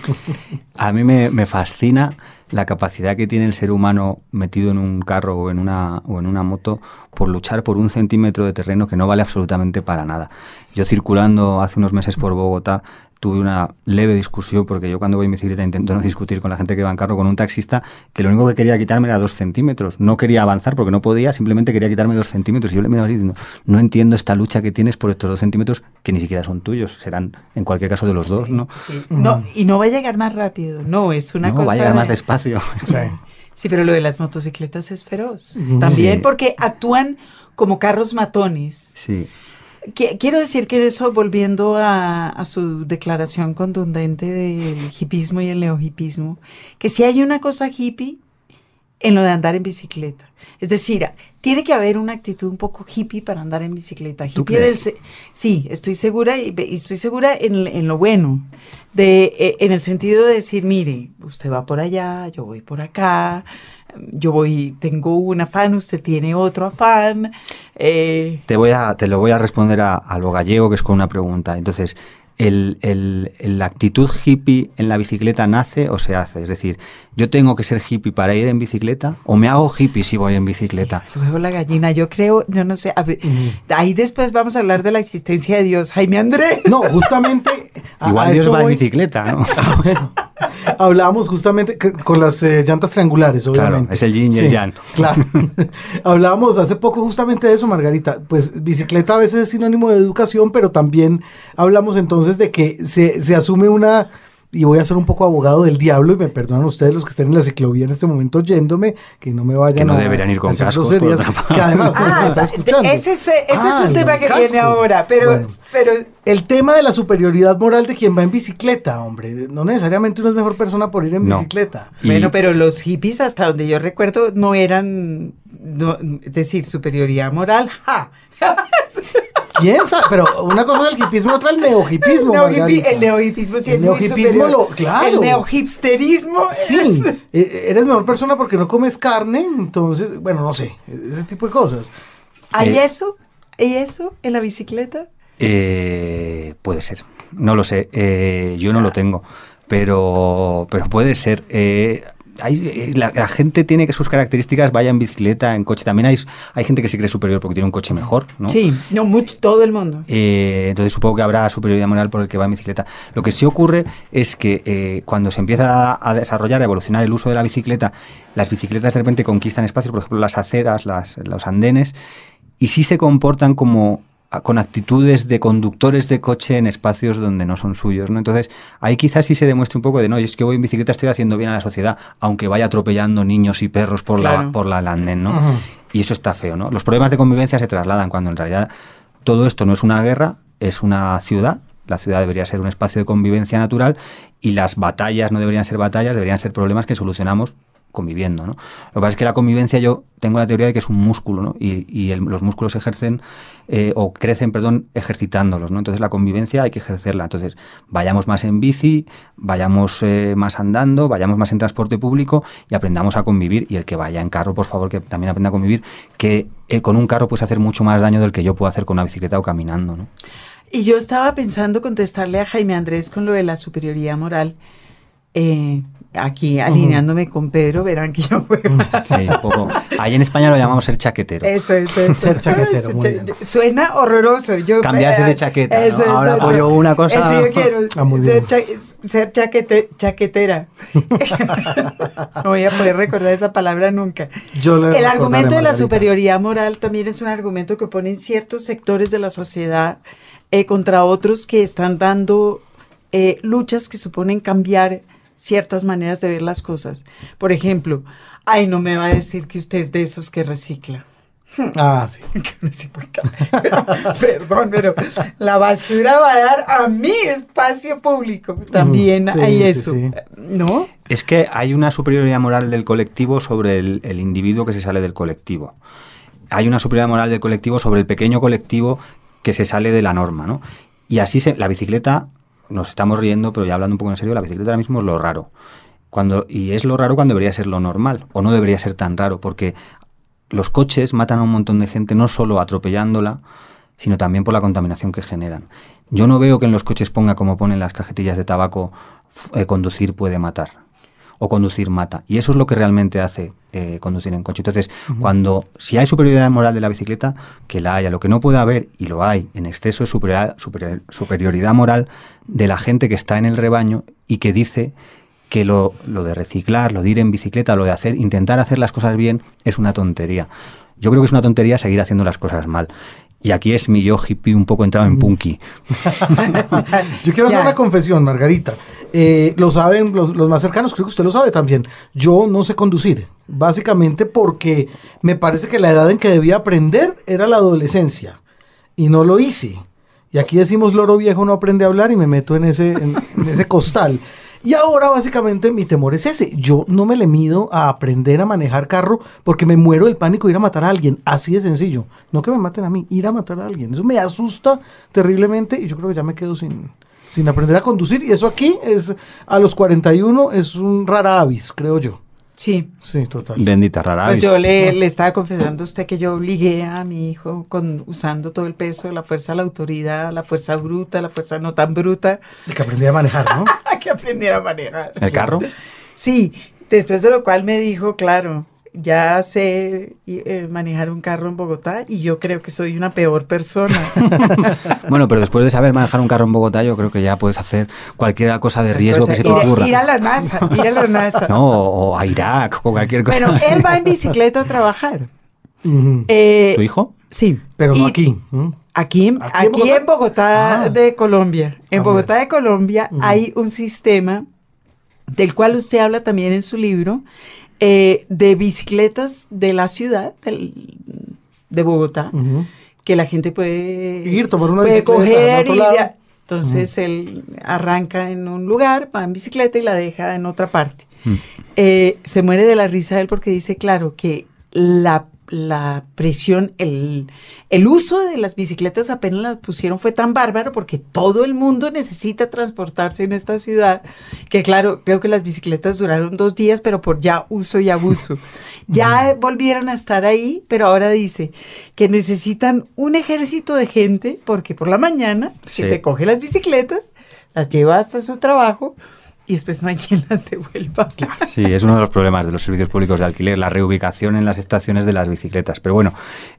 A mí me, me fascina la capacidad que tiene el ser humano metido en un carro o en una, o en una moto por luchar por un centímetro de terreno que no vale absolutamente para nada. Yo circulando hace unos meses por Bogotá tuve una leve discusión porque yo cuando voy en bicicleta intento no discutir con la gente que va en carro con un taxista que lo único que quería quitarme era dos centímetros. No quería avanzar porque no podía, simplemente quería quitarme dos centímetros. Y yo le miraba diciendo, no entiendo esta lucha que tienes por estos dos centímetros que ni siquiera son tuyos, serán en cualquier caso de los dos, ¿no? Sí, No, y no va a llegar más rápido, no, es una no, cosa... va a llegar de- más despacio. Sí. Sí, pero lo de las motocicletas es feroz. Ujú. También Sí. porque actúan como carros matones. Sí. Qui- Quiero decir que eso, volviendo a, a su declaración contundente del hipismo y el neohipismo, que si hay una cosa hippie en lo de andar en bicicleta. Es decir, tiene que haber una actitud un poco hippie para andar en bicicleta. ¿Tú Hippie crees? sí, estoy segura y, y estoy segura en, en lo bueno, de, eh, en el sentido de decir, mire, usted va por allá, yo voy por acá, yo voy, tengo un afán, usted tiene otro afán. eh, Te, voy a, te lo voy a responder a, a lo gallego, que es con una pregunta. Entonces, el, el- el- ¿la actitud hippie en la bicicleta nace o se hace? Es decir, ¿yo tengo que ser hippie para ir en bicicleta? ¿O me hago hippie si voy en bicicleta? Luego la gallina, yo creo, yo no sé, a ver, ahí después vamos a hablar de la existencia de Dios. Jaime André. No, justamente. a- Igual a Dios eso va en voy. bicicleta, ¿no? Ah, bueno. Hablábamos justamente con las eh, llantas triangulares, Claro, obviamente. es el yin y el yang. Claro. Hablábamos hace poco justamente de eso, Margarita. Pues bicicleta a veces es sinónimo de educación, pero también hablamos entonces de que se, se asume una. Y voy a ser un poco abogado del diablo, y me perdonan ustedes los que estén en la ciclovía en este momento oyéndome, que no me vayan Que no a. deberían ir con cascos, parte. Que además no me Ah, está escuchando. ese, es- ese Ah, es un lo tema que casco. viene ahora, pero, Bueno. pero El tema de la superioridad moral de quien va en bicicleta, hombre. No necesariamente uno es mejor persona por ir en No. bicicleta. Y- Bueno, pero los hippies, hasta donde yo recuerdo, no eran, no, es decir, superioridad moral. ¡ja! ¿Quién sabe? Pero una cosa es el hipismo, otra el neohipismo. El, neohipismo sí El es muy neohipismo lo- claro. El neohipsterismo Sí, es- eh, eres mejor persona porque no comes carne, entonces, bueno, no sé, ese tipo de cosas. ¿Hay Eh, eso? ¿Hay eso en la bicicleta? Eh, puede ser, no lo sé, eh, yo no lo tengo, pero, pero puede ser. Hay- eh, la, la gente tiene que sus características, vaya en bicicleta, en coche. También hay, hay gente que se cree superior porque tiene un coche mejor, ¿no? Sí, no, mucho, todo el mundo. Eh, entonces supongo que habrá superioridad moral por el que va en bicicleta. Lo que sí ocurre es que eh, cuando se empieza a, desarrollar, a evolucionar el uso de la bicicleta, las bicicletas de repente conquistan espacios, por ejemplo las aceras, las, los andenes, y sí se comportan como con actitudes de conductores de coche en espacios donde no son suyos, ¿no? Entonces, ahí quizás sí se demuestre un poco de, no, es que voy en bicicleta, estoy haciendo bien a la sociedad, aunque vaya atropellando niños y perros por la por la el andén, ¿no? Y eso está feo, ¿no? Los problemas de convivencia se trasladan cuando en realidad todo esto no es una guerra, es una ciudad. La ciudad debería ser un espacio de convivencia natural y las batallas no deberían ser batallas, deberían ser problemas que solucionamos conviviendo, ¿no? Lo que pasa es que la convivencia yo tengo la teoría de que es un músculo, ¿no? Y, y los músculos ejercen eh, o crecen, perdón, ejercitándolos, ¿no? Entonces la convivencia hay que ejercerla. Entonces vayamos más en bici, vayamos eh, más andando, vayamos más en transporte público y aprendamos a convivir. Y el que vaya en carro, por favor, que también aprenda a convivir, que eh, con un carro puedes hacer mucho más daño del que yo puedo hacer con una bicicleta o caminando, ¿no? Y yo estaba pensando contestarle a Jaime Andrés con lo de la superioridad moral. Eh, aquí alineándome con Pedro, verán que yo juego. Sí, un poco. Ahí en España lo llamamos ser chaquetero. Eso, eso, eso. Ser chaquetero, Ay, muy bien. Suena horroroso. Yo, Cambiarse de chaqueta, ¿no? Ahora apoyo una cosa- Eso yo quiero. Ah, ser bien. cha- ser chaquete- chaquetera. no voy a poder recordar esa palabra nunca. Yo El argumento de la superioridad moral también es un argumento que ponen ciertos sectores de la sociedad eh, contra otros que están dando eh, luchas que suponen cambiar ciertas maneras de ver las cosas. Por ejemplo, ay, no me va a decir que usted es de esos que recicla. Ah, sí. Cambiar. Perdón, pero la basura va a dar a mi espacio público. También sí, hay sí, eso. sí. ¿No? Es que hay una superioridad moral del colectivo sobre el, el individuo que se sale del colectivo. Hay una superioridad moral del colectivo sobre el pequeño colectivo que se sale de la norma, ¿no? Y así se, la bicicleta, nos estamos riendo, pero ya hablando un poco en serio, la bicicleta ahora mismo es lo raro. Cuando, y es lo raro cuando debería ser lo normal, o no debería ser tan raro, porque los coches matan a un montón de gente no solo atropellándola, sino también por la contaminación que generan. Yo no veo que en los coches ponga como ponen las cajetillas de tabaco, eh, conducir puede matar o conducir mata. Y eso es lo que realmente hace eh, conducir en coche. Entonces, cuando si hay superioridad moral de la bicicleta, que la haya. Lo que no puede haber, y lo hay en exceso, es superioridad, superior- superioridad moral de la gente que está en el rebaño y que dice que lo, lo de reciclar, lo de ir en bicicleta, lo de hacer, intentar hacer las cosas bien, es una tontería. Yo creo que es una tontería seguir haciendo las cosas mal. Y aquí es mi yo hippie un poco entrado en punky. Yo quiero hacer una confesión, Margarita. Eh, lo saben los, los más cercanos, creo que usted lo sabe también. Yo no sé conducir, básicamente porque me parece que la edad en que debía aprender era la adolescencia y no lo hice. Y aquí decimos loro viejo no aprende a hablar y me meto en ese, en, en ese costal. Y ahora básicamente mi temor es ese. Yo no me le mido a aprender a manejar carro porque me muero del pánico de ir a matar a alguien. Así de sencillo. No que me maten a mí, ir a matar a alguien. Eso me asusta terriblemente y yo creo que ya me quedo sin, sin aprender a conducir. Y eso aquí es a los 41 es un rara avis, creo yo. Sí. Sí, total. Bendita rara. Pues yo le, le estaba confesando a usted que yo obligué a mi hijo con usando todo el peso de la fuerza de la autoridad, la fuerza bruta, la fuerza no tan bruta, De que aprendí a manejar, ¿no? que aprendiera a manejar. ¿El carro? Sí, después de lo cual me dijo, claro, ya sé eh, manejar un carro en Bogotá y yo creo que soy una peor persona. Bueno, pero después de saber manejar un carro en Bogotá, yo creo que ya puedes hacer cualquier cosa de riesgo que se te ir, ocurra. ir a la NASA, ir a la NASA. No, o a Irak, o cualquier cosa. Bueno, así. él va en bicicleta a trabajar. Eh, ¿Tu hijo? Sí. Pero no Y- aquí. ¿no? Aquí, en- ¿Aquí en aquí en Bogotá? Bogotá Ah. de Colombia. En Ah, Bogotá de Colombia hay un sistema del cual usted habla también en su libro, eh, de bicicletas de la ciudad del- de Bogotá, que la gente puede Ir, tomar una puede bicicleta coger y entonces él arranca en un lugar, va en bicicleta y la deja en otra parte. Eh, se muere de la risa él porque dice, claro, que la, la presión, el, el uso de las bicicletas apenas las pusieron fue tan bárbaro porque todo el mundo necesita transportarse en esta ciudad, que claro, creo que las bicicletas duraron dos días, pero por ya uso y abuso. Ya volvieron a estar ahí, pero ahora dice que necesitan un ejército de gente porque por la mañana Sí. que te coge las bicicletas, las lleva hasta su trabajo y después no hay quien las devuelva. Sí, es uno de los problemas de los servicios públicos de alquiler, la reubicación en las estaciones de las bicicletas. Pero bueno,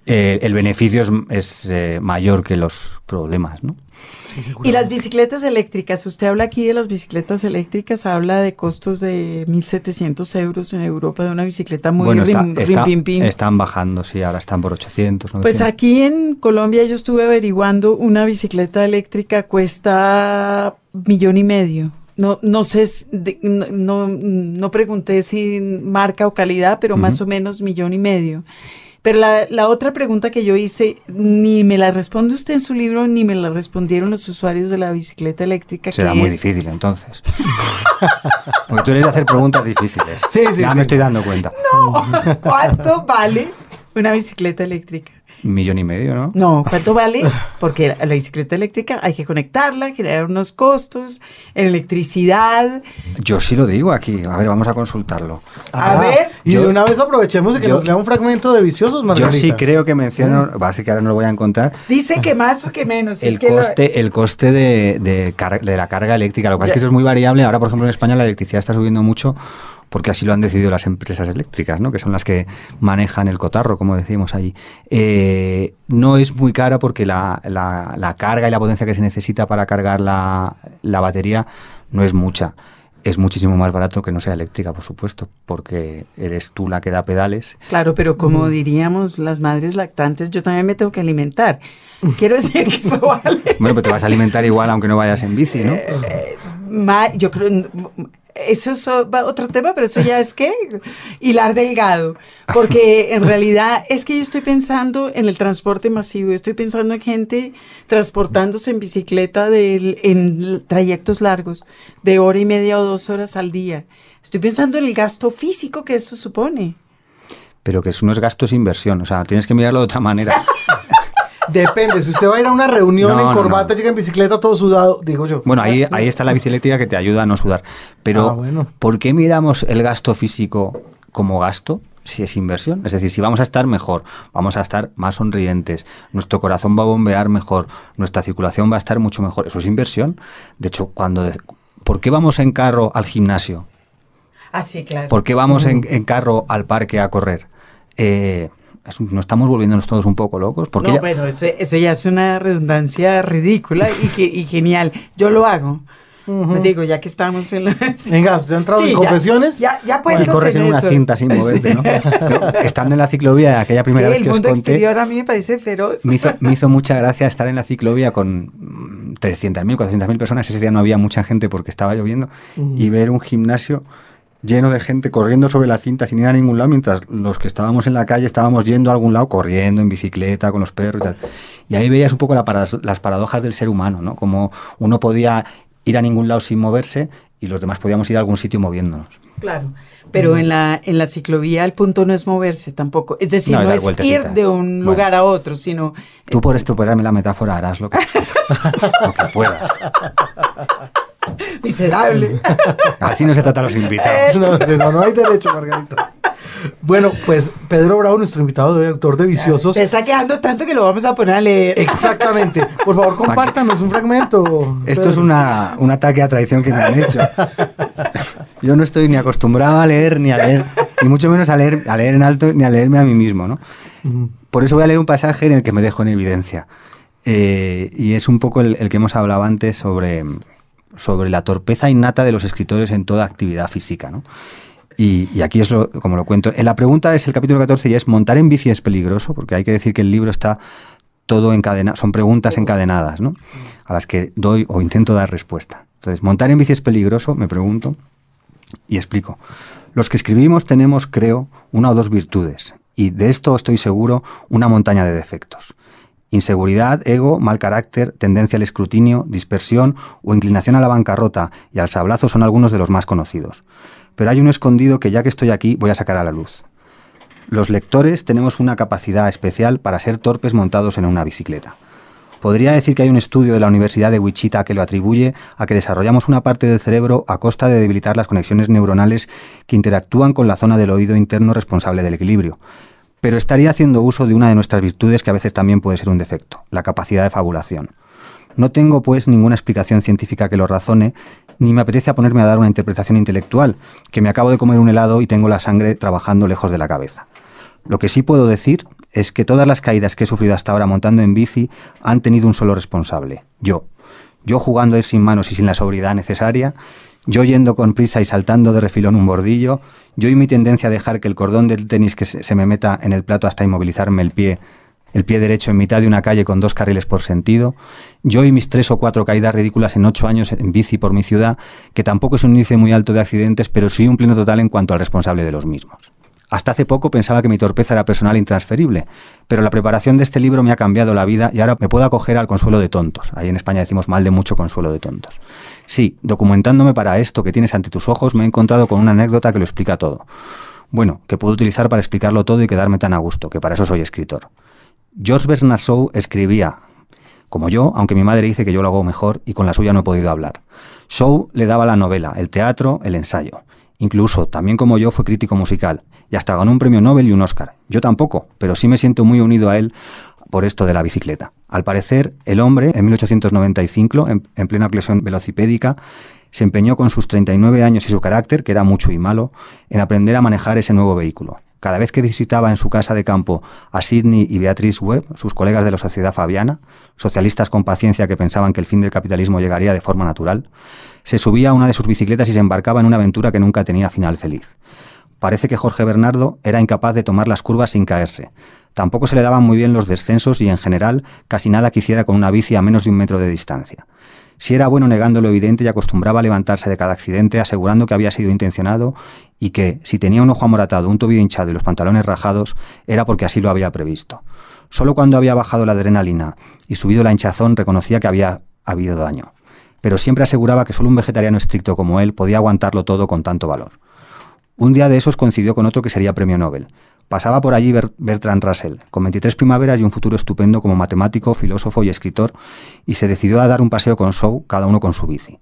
eh, el beneficio es, es, eh, mayor que los problemas, ¿no? Sí, Y las bicicletas eléctricas, usted habla aquí de las bicicletas eléctricas, habla de costos de 1.700 euros en Europa de una bicicleta muy bueno, está- rim, está- rim, pim, pim. están bajando, sí, ahora están por 800, 900. Pues aquí en Colombia yo estuve averiguando una bicicleta eléctrica cuesta millón y medio. No, no sé, no, no, no pregunté si marca o calidad, pero más o menos millón y medio. Pero la, la otra pregunta que yo hice, ni me la responde usted en su libro, ni me la respondieron los usuarios de la bicicleta eléctrica. Será que muy es- difícil entonces. Porque tú eres de hacer preguntas difíciles. Sí, sí, ya sí. me estoy dando cuenta. ¿Cuánto vale una bicicleta eléctrica? Millón y medio, ¿no? No, ¿cuánto vale? Porque la, bicicleta eléctrica hay que conectarla, generar unos costos, en electricidad. Yo sí lo digo aquí. A ver, vamos a consultarlo. A ver. Y Yo- de una vez aprovechemos de que yo- nos lea un fragmento de Viciosos, Yo Margarita. sí creo que menciono, va ser que ahora no lo voy a encontrar, Dice que más o que menos. el es que lo- coste, el coste de, de de la carga eléctrica. Lo que pasa es que eso es muy variable. Ahora, por ejemplo, en España la electricidad está subiendo mucho porque así lo han decidido las empresas eléctricas, ¿no? que son las que manejan el cotarro, como decimos allí. Eh, no es muy cara porque la, la- la carga y la potencia que se necesita para cargar la, la batería no es mucha. Es muchísimo más barato que no sea eléctrica, por supuesto, porque eres tú la que da pedales Claro, pero como diríamos las madres lactantes, yo también me tengo que alimentar. Quiero decir que eso vale. Bueno, pero te vas a alimentar igual aunque no vayas en bici, ¿no? Ma- yo creo, eso es otro tema, pero eso ya es que hilar delgado, porque en realidad es que yo estoy pensando en el transporte masivo, estoy pensando en gente transportándose en bicicleta del- en trayectos largos, de hora y media o dos horas al día. Estoy pensando en el gasto físico que eso supone. Pero que eso no es gasto, es inversión. O sea, tienes que mirarlo de otra manera. Depende, si usted va a ir a una reunión No, en corbata, no. llega en bicicleta todo sudado, digo yo. Bueno, ahí, ahí está la bici eléctrica que te ayuda a no sudar. Pero, Ah, bueno. ¿por qué miramos el gasto físico como gasto? Si es inversión, es decir, si vamos a estar mejor, vamos a estar más sonrientes, nuestro corazón va a bombear mejor, nuestra circulación va a estar mucho mejor, eso es inversión. De hecho, cuando de- ¿por qué vamos en carro al gimnasio? Así, claro. ¿Por qué vamos en, en carro al parque a correr? Eh, es un- ¿No estamos volviéndonos todos un poco locos? Porque no, ya- bueno, eso, eso ya es una redundancia ridícula y, ge- y genial. Yo lo hago. Me digo, ya que estamos en la... Venga, ¿usted ha entrado Sí, en ya- confesiones? Ya, ya, y puestos corres en, una cinta sin moverte, ¿no? Yo, estando en la ciclovía, aquella primera Sí, vez el que os mundo conté, exterior a mí me parece feroz. me hizo, me hizo mucha gracia estar en la ciclovía con mm, 300.000, 400.000 personas. Ese día no había mucha gente porque estaba lloviendo. Y ver un gimnasio lleno de gente corriendo sobre la cinta sin ir a ningún lado, mientras los que estábamos en la calle estábamos yendo a algún lado, corriendo en bicicleta, con los perros y tal. Y ahí veías un poco la para- las paradojas del ser humano, ¿no? Como uno podía ir a ningún lado sin moverse y los demás podíamos ir a algún sitio moviéndonos. Claro. Pero en la, en la ciclovía el punto no es moverse tampoco. Es decir, No, no, es es ir de un Bueno. lugar a otro, sino... Tú por estropearme la metáfora harás lo que, lo que puedas. Miserable. Así no se trata a los invitados. No, no, no hay derecho, Margarita. Bueno, pues Pedro Bravo, nuestro invitado de hoy, autor de Viciosos. Se está quedando tanto que lo vamos a poner a leer. Exactamente. Por favor, compártanos un fragmento. Esto es una, un ataque a traición que me han hecho. Yo no estoy ni acostumbrado a leer ni a leer, ni mucho menos a leer, a leer en alto ni a leerme a mí mismo, ¿no? Por eso voy a leer un pasaje en el que me dejo en evidencia. Eh, y es un poco el, el que hemos hablado antes sobre, sobre la torpeza innata de los escritores en toda actividad física, ¿no? Y, aquí es lo, como lo cuento. En la pregunta es el capítulo 14 y es ¿montar en bici es peligroso? Porque hay que decir que el libro está todo encadenado, son preguntas encadenadas, ¿no? A las que doy o intento dar respuesta. Entonces, ¿montar en bici es peligroso? Me pregunto y explico. Los que escribimos tenemos, creo, una o dos virtudes, y de esto estoy seguro, una montaña de defectos. Inseguridad, ego, mal carácter, tendencia al escrutinio, dispersión o inclinación a la bancarrota y al sablazo son algunos de los más conocidos. Pero hay uno escondido que ya que estoy aquí voy a sacar a la luz. Los lectores tenemos una capacidad especial para ser torpes montados en una bicicleta. Podría decir que hay un estudio de la Universidad de Wichita que lo atribuye a que desarrollamos una parte del cerebro a costa de debilitar las conexiones neuronales que interactúan con la zona del oído interno responsable del equilibrio. Pero estaría haciendo uso de una de nuestras virtudes que a veces también puede ser un defecto, la capacidad de fabulación. No tengo, pues, ninguna explicación científica que lo razone, ni me apetece ponerme a dar una interpretación intelectual, que me acabo de comer un helado y tengo la sangre trabajando lejos de la cabeza. Lo que sí puedo decir es que todas las caídas que he sufrido hasta ahora montando en bici han tenido un solo responsable, yo. Yo jugando a ir sin manos y sin la sobriedad necesaria, yo yendo con prisa y saltando de refilón un bordillo, yo y mi tendencia a dejar que el cordón del tenis que se me meta en el plato hasta inmovilizarme el pie el pie derecho en mitad de una calle con dos carriles por sentido, yo y mis tres o cuatro caídas ridículas en ocho años en bici por mi ciudad, que tampoco es un índice muy alto de accidentes, pero sí un pleno total en cuanto al responsable de los mismos. Hasta hace poco pensaba que mi torpeza era personal e intransferible, pero la preparación de este libro me ha cambiado la vida y ahora me puedo acoger al consuelo de tontos. Ahí en España decimos mal de mucho consuelo de tontos. Sí, documentándome para esto que tienes ante tus ojos, me he encontrado con una anécdota que lo explica todo. Bueno, que puedo utilizar para explicarlo todo y quedarme tan a gusto, que para eso soy escritor. George Bernard Shaw escribía, como yo, aunque mi madre dice que yo lo hago mejor y con la suya no he podido hablar. Shaw le daba la novela, el teatro, el ensayo. Incluso, también como yo, fue crítico musical y hasta ganó un premio Nobel y un Oscar. Yo tampoco, pero sí me siento muy unido a él por esto de la bicicleta. Al parecer, el hombre, en 1895, en, en plena ocasión velocipédica, se empeñó con sus 39 años y su carácter, que era mucho y malo, en aprender a manejar ese nuevo vehículo. Cada vez que visitaba en su casa de campo a Sidney y Beatrice Webb, sus colegas de la Sociedad Fabiana, socialistas con paciencia que pensaban que el fin del capitalismo llegaría de forma natural, se subía a una de sus bicicletas y se embarcaba en una aventura que nunca tenía final feliz. Parece que Jorge Bernardo era incapaz de tomar las curvas sin caerse. Tampoco se le daban muy bien los descensos y, en general, casi nada quisiera con una bici a menos de un metro de distancia. Si era bueno negando lo evidente y acostumbraba a levantarse de cada accidente asegurando que había sido intencionado y que, si tenía un ojo amoratado, un tobillo hinchado y los pantalones rajados, era porque así lo había previsto. Solo cuando había bajado la adrenalina y subido la hinchazón reconocía que había habido daño. Pero siempre aseguraba que solo un vegetariano estricto como él podía aguantarlo todo con tanto valor. Un día de esos coincidió con otro que sería premio Nobel, Pasaba por allí Bertrand Russell, con 23 primaveras y un futuro estupendo como matemático, filósofo y escritor, y se decidió a dar un paseo con Shaw, cada uno con su bici.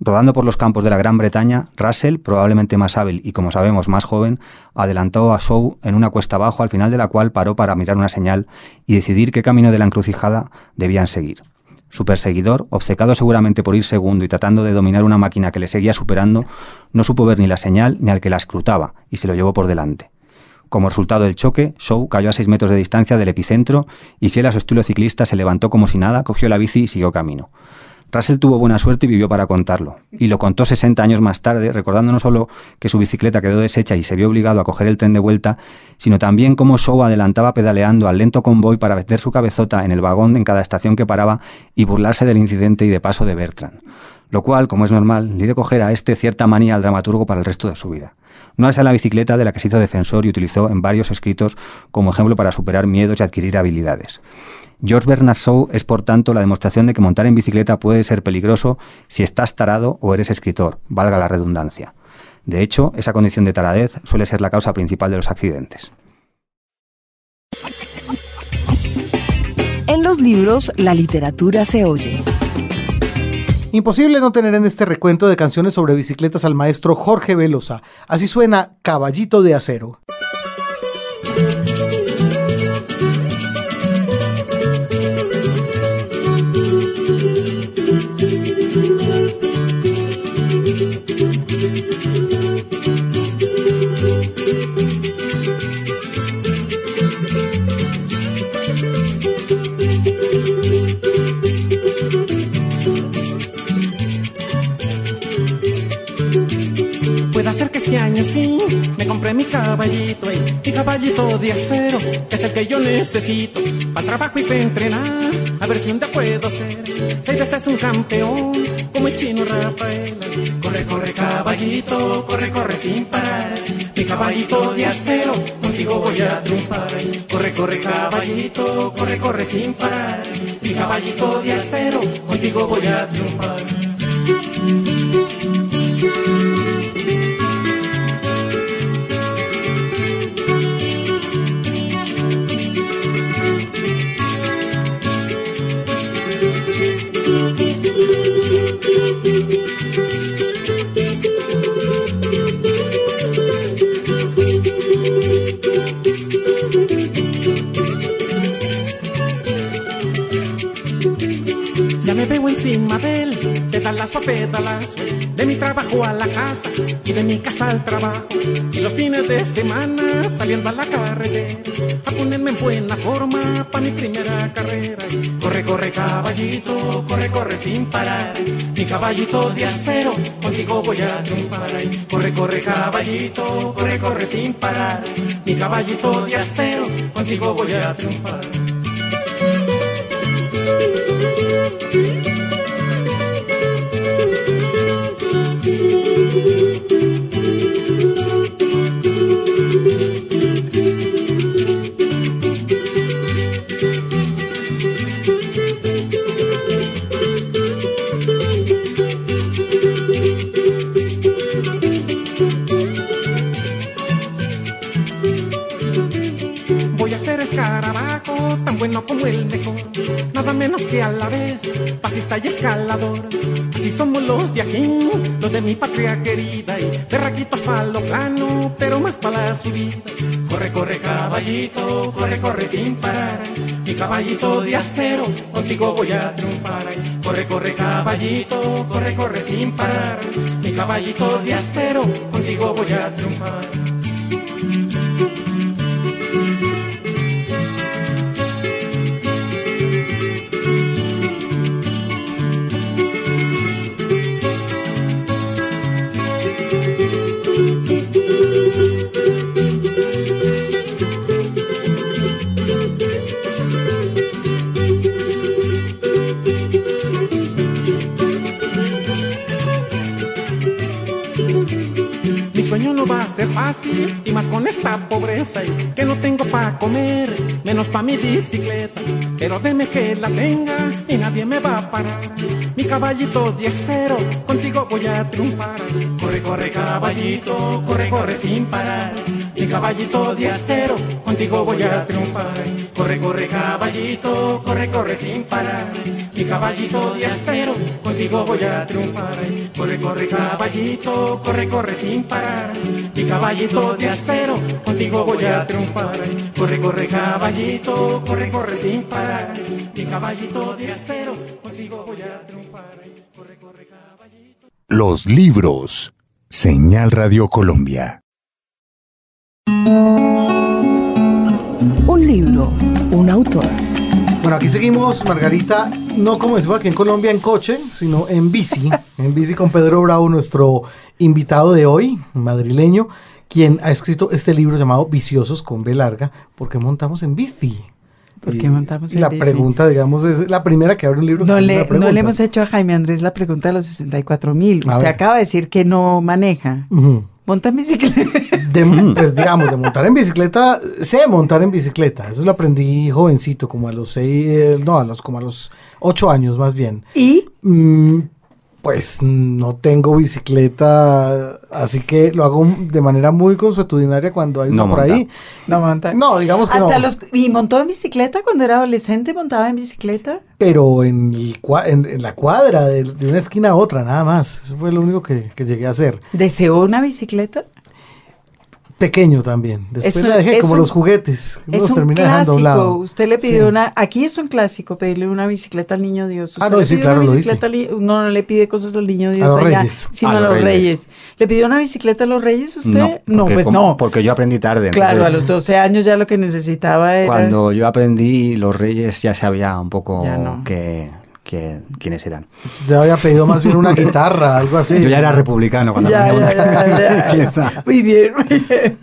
Rodando por los campos de la Gran Bretaña, Russell, probablemente más hábil y como sabemos más joven, adelantó a Shaw en una cuesta abajo al final de la cual paró para mirar una señal y decidir qué camino de la encrucijada debían seguir. Su perseguidor, obcecado seguramente por ir segundo y tratando de dominar una máquina que le seguía superando, no supo ver ni la señal ni al que la escrutaba y se lo llevó por delante. Como resultado del choque, Shaw cayó a 6 metros de distancia del epicentro y fiel a su estilo ciclista se levantó como si nada, cogió la bici y siguió camino. Russell tuvo buena suerte y vivió para contarlo. Y lo contó 60 años más tarde, recordando no solo que su bicicleta quedó deshecha y se vio obligado a coger el tren de vuelta, sino también cómo Shaw adelantaba pedaleando al lento convoy para meter su cabezota en el vagón en cada estación que paraba y burlarse del incidente y de paso de Bertrand. Lo cual, como es normal, le dio coger a este cierta manía al dramaturgo para el resto de su vida. No es a la bicicleta de la que se hizo defensor y utilizó en varios escritos como ejemplo para superar miedos y adquirir habilidades. George Bernard Shaw es, por tanto, la demostración de que montar en bicicleta puede ser peligroso si estás tarado o eres escritor, valga la redundancia. De hecho, esa condición de taradez suele ser la causa principal de los accidentes. En los libros, la literatura se oye. Imposible no tener en este recuento de canciones sobre bicicletas al maestro Jorge Velosa. Así suena Caballito de Acero. Este año sí me compré mi caballito, mi caballito de acero, que es el que yo necesito, para trabajo y para entrenar, a ver si un día puedo ser, seis veces un campeón, como el chino Rafael. Corre, corre caballito, corre, corre sin parar, mi caballito de acero, contigo voy a triunfar. Corre, corre caballito, corre, corre sin parar, mi caballito de acero, contigo voy a triunfar. De él, pedalazo a pedalazo, de mi trabajo a la casa y de mi casa al trabajo. Y los fines de semana saliendo a la carretera, a ponerme en buena forma para mi primera carrera. Corre, corre caballito, corre, corre sin parar, mi caballito de acero, contigo voy a triunfar. Corre, corre caballito, corre, corre sin parar, mi caballito de acero, contigo voy a triunfar. Menos que a la vez, pasista y escalador. Así somos los de los de mi patria querida. Y berraquitos pa' lo plano, pero más para la subida. Corre, corre caballito, corre, corre sin parar. Mi caballito de acero, contigo voy a triunfar. Corre, corre caballito, corre, corre sin parar. Mi caballito de acero, contigo voy a triunfar. Pa' mi bicicleta. Pero deme que la tenga y nadie me va a parar. Mi caballito diezero, contigo voy a triunfar. Corre, corre caballito, corre, corre sin parar. Mi caballito de acero, contigo voy a triunfar. Corre, corre caballito, corre, corre sin parar. Mi caballito de acero, contigo voy a triunfar. Corre, corre caballito, corre, corre sin parar. Mi caballito de acero, contigo voy a triunfar. Corre, corre caballito, corre, corre sin parar. Mi caballito de acero, contigo voy a triunfar. Corre, corre caballito. Los libros. Señal Radio Colombia. Un libro, un autor. Bueno, aquí seguimos, Margarita, no como decimos aquí en Colombia en coche, sino en bici, en bici con Pedro Bravo, nuestro invitado de hoy, madrileño, quien ha escrito este libro llamado Viciosos con B larga, porque montamos en bici. ¿Por qué montamos y en la bici? pregunta, digamos, es la primera que abre un libro. No una le, no le hemos hecho a Jaime Andrés la pregunta de los 64 mil. Usted ver. acaba de decir que no maneja. Monta en bicicleta. De- pues digamos, de montar en bicicleta, sé montar en bicicleta, eso lo aprendí jovencito, como a los seis, eh, no, a los, como a los ocho años más bien. y Mm, pues no tengo bicicleta, así que lo hago de manera muy consuetudinaria cuando hay No uno por monta. ahí. no monta. No, digamos que Hasta no. los y montó en bicicleta cuando era adolescente, montaba en bicicleta. Pero en, el en, en la cuadra, de, de una esquina a otra, nada más. Eso fue lo único que, que llegué a hacer. ¿Deseó una bicicleta? Pequeño también. Después Es un- la dejé como un- los juguetes. Es los un termina dejando a un clásico. lado. Usted le pidió Sí. una. Aquí es un clásico pedirle una bicicleta al niño Dios. Ah, Usted no, le sí, pide claro, una lo bicicleta al ni- No, no le pide cosas al niño Dios los allá, reyes. sino A a los reyes. reyes. ¿Le pidió una bicicleta a los reyes usted? No, porque pues como- no. Porque yo aprendí tarde. Claro, a los 12 años ya lo que necesitaba era. Cuando yo aprendí, los reyes ya sabía un poco no. que, que- quiénes eran. Ya había pedido más bien una guitarra, algo así. Yo ya era republicano cuando Ya, aprendí a ya. Muy bien, muy bien.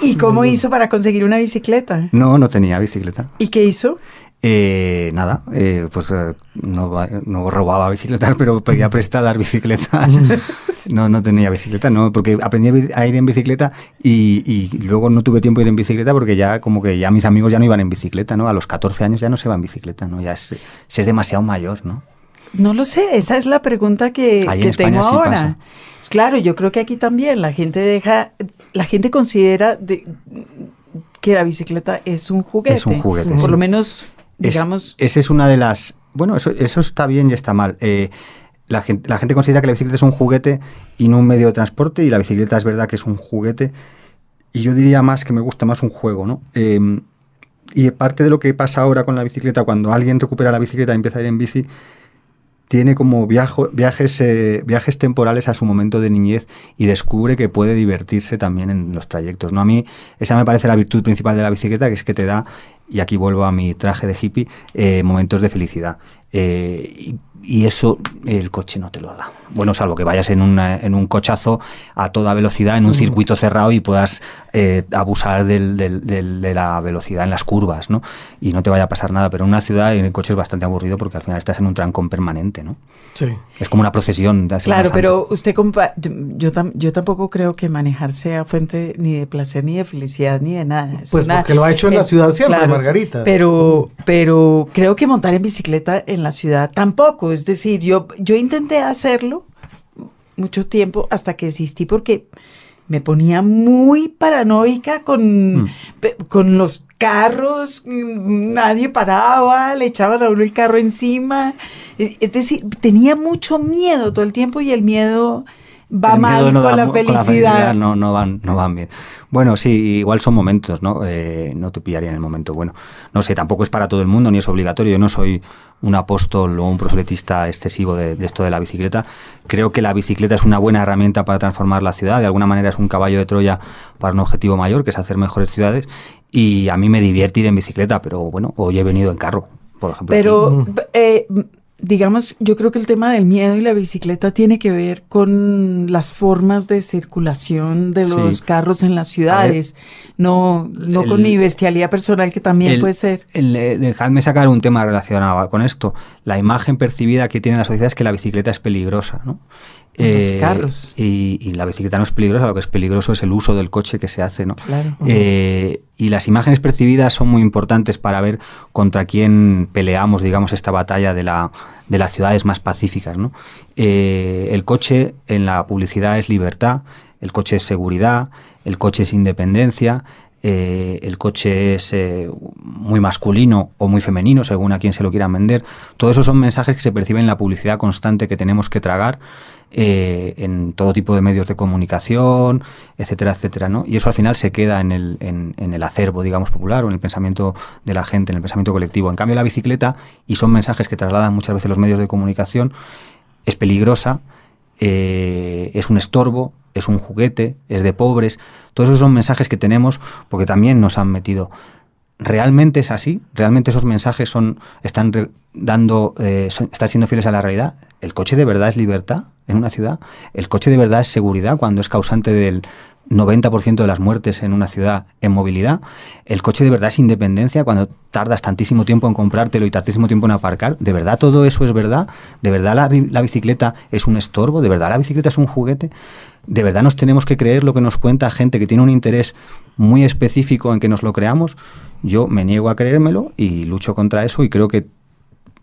¿Y cómo hizo para conseguir una bicicleta? No, no tenía bicicleta. ¿Y qué hizo? Eh, nada, eh, pues eh, no, no robaba bicicletas, pero pedía prestadas bicicletas. No, no tenía bicicleta, no, porque aprendí a ir en bicicleta y, y luego no tuve tiempo de ir en bicicleta porque ya como que ya mis amigos ya no iban en bicicleta, ¿no? A los 14 años ya no se va en bicicleta, ¿no? Ya es, se es demasiado mayor, ¿no? No lo sé, esa es la pregunta que, tengo sí ahora. pasa. Claro, yo creo que aquí también la gente deja, la gente considera de- que la bicicleta es un juguete. Es un juguete, Por sí. lo menos, Es- digamos, esa es una de las... Bueno, eso, eso está bien y está mal. Eh, la, gente, la gente considera que la bicicleta es un juguete y no un medio de transporte y la bicicleta es verdad que es un juguete y yo diría más que me gusta más un juego, ¿no? Eh, y parte de lo que pasa ahora con la bicicleta, cuando alguien recupera la bicicleta y empieza a ir en bici, tiene como viajo- viajes, eh, viajes temporales a su momento de niñez y descubre que puede divertirse también en los trayectos. ¿no? A mí esa me parece la virtud principal de la bicicleta, que es que te da, y aquí vuelvo a mi traje de hippie, eh, momentos de felicidad. Eh, y eso el coche no te lo da. Bueno, salvo que vayas en, una- en un cochazo a toda velocidad en un circuito cerrado y puedas eh, abusar del- del- del- de la velocidad en las curvas, ¿no? Y no te vaya a pasar nada. Pero en una ciudad el coche es bastante aburrido porque al final estás en un trancón permanente, ¿no? Sí. Es como una procesión. De Claro, pero usted compa yo, yo, tam- yo tampoco creo que manejar sea fuente ni de placer, ni de felicidad, ni de nada. Es Pues una- porque lo ha hecho en la ciudad siempre, claro, Margarita. Pero, pero creo que montar en bicicleta en la ciudad tampoco. Es decir, yo, yo intenté hacerlo mucho tiempo hasta que desistí porque me ponía muy paranoica con, Mm. pe- con los carros, nadie paraba, le echaban a uno el carro encima. Es decir, tenía mucho miedo todo el tiempo y el miedo va mal no con, la felicidad. no, no, van, no van bien. Bueno, sí, igual son momentos, ¿no? Eh, no te pillaría en el momento bueno. No sé, tampoco es para todo el mundo ni es obligatorio. Yo no soy un apóstol o un proselitista excesivo de, de esto de la bicicleta. Creo que la bicicleta es una buena herramienta para transformar la ciudad. De alguna manera es un caballo de Troya para un objetivo mayor, que es hacer mejores ciudades. Y a mí me divierte ir en bicicleta, pero bueno, hoy he venido en carro, por ejemplo. Pero, eh, digamos, yo creo que el tema del miedo y la bicicleta tiene que ver con las formas de circulación de Sí. los carros en las ciudades, no, no con mi bestialidad personal que también El- puede ser. el, eh, dejadme sacar un tema relacionado con esto. La imagen percibida que tiene la sociedad es que la bicicleta es peligrosa, ¿no? Los carros. Y, y la bicicleta no es peligrosa, lo que es peligroso es el uso del coche que se hace, ¿no? Claro. Eh, y las imágenes percibidas son muy importantes para ver contra quién peleamos, digamos, esta batalla de, la, de las ciudades más pacíficas. ¿no? Eh, el coche en la publicidad es libertad, el coche es seguridad, el coche es independencia, eh, el coche es eh, muy masculino o muy femenino, según a quien se lo quieran vender. Todo eso son mensajes que se perciben en la publicidad constante que tenemos que tragar eh, en todo tipo de medios de comunicación, etcétera, etcétera, ¿no? Y eso al final se queda en el, en, el acervo, digamos, popular o en el pensamiento de la gente, en el pensamiento colectivo. En cambio, la bicicleta, y son mensajes que trasladan muchas veces los medios de comunicación, es peligrosa, eh, es un estorbo, es un juguete, es de pobres. Todos esos son mensajes que tenemos porque también nos han metido. ¿Realmente es así? ¿Realmente esos mensajes son, están re- dando, eh, son- están siendo fieles a la realidad? ¿El coche de verdad es libertad en una ciudad? ¿El coche de verdad es seguridad cuando es causante del 90% de las muertes en una ciudad en movilidad? ¿El coche de verdad es independencia cuando tardas tantísimo tiempo en comprártelo y tantísimo tiempo en aparcar? ¿De verdad todo eso es verdad? ¿De verdad la, bicicleta es un estorbo? ¿De verdad la bicicleta es un juguete? ¿De verdad nos tenemos que creer lo que nos cuenta gente que tiene un interés muy específico en que nos lo creamos? Yo me niego a creérmelo y lucho contra eso y creo que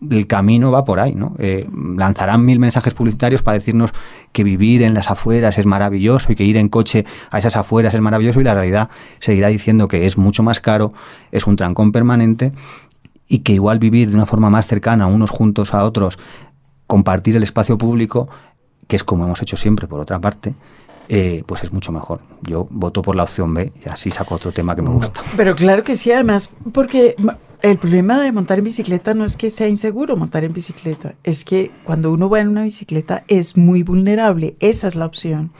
el camino va por ahí, ¿no? Eh, lanzarán mil mensajes publicitarios para decirnos que vivir en las afueras es maravilloso y que ir en coche a esas afueras es maravilloso y la realidad seguirá diciendo que es mucho más caro, es un trancón permanente y que igual vivir de una forma más cercana unos juntos a otros, compartir el espacio público, que es como hemos hecho siempre por otra parte, eh, pues es mucho mejor. Yo voto por la opción B y así saco otro tema que me gusta. Pero claro que sí, además, porque el problema de montar en bicicleta no es que sea inseguro montar en bicicleta, es que cuando uno va en una bicicleta es muy vulnerable, esa es la opción.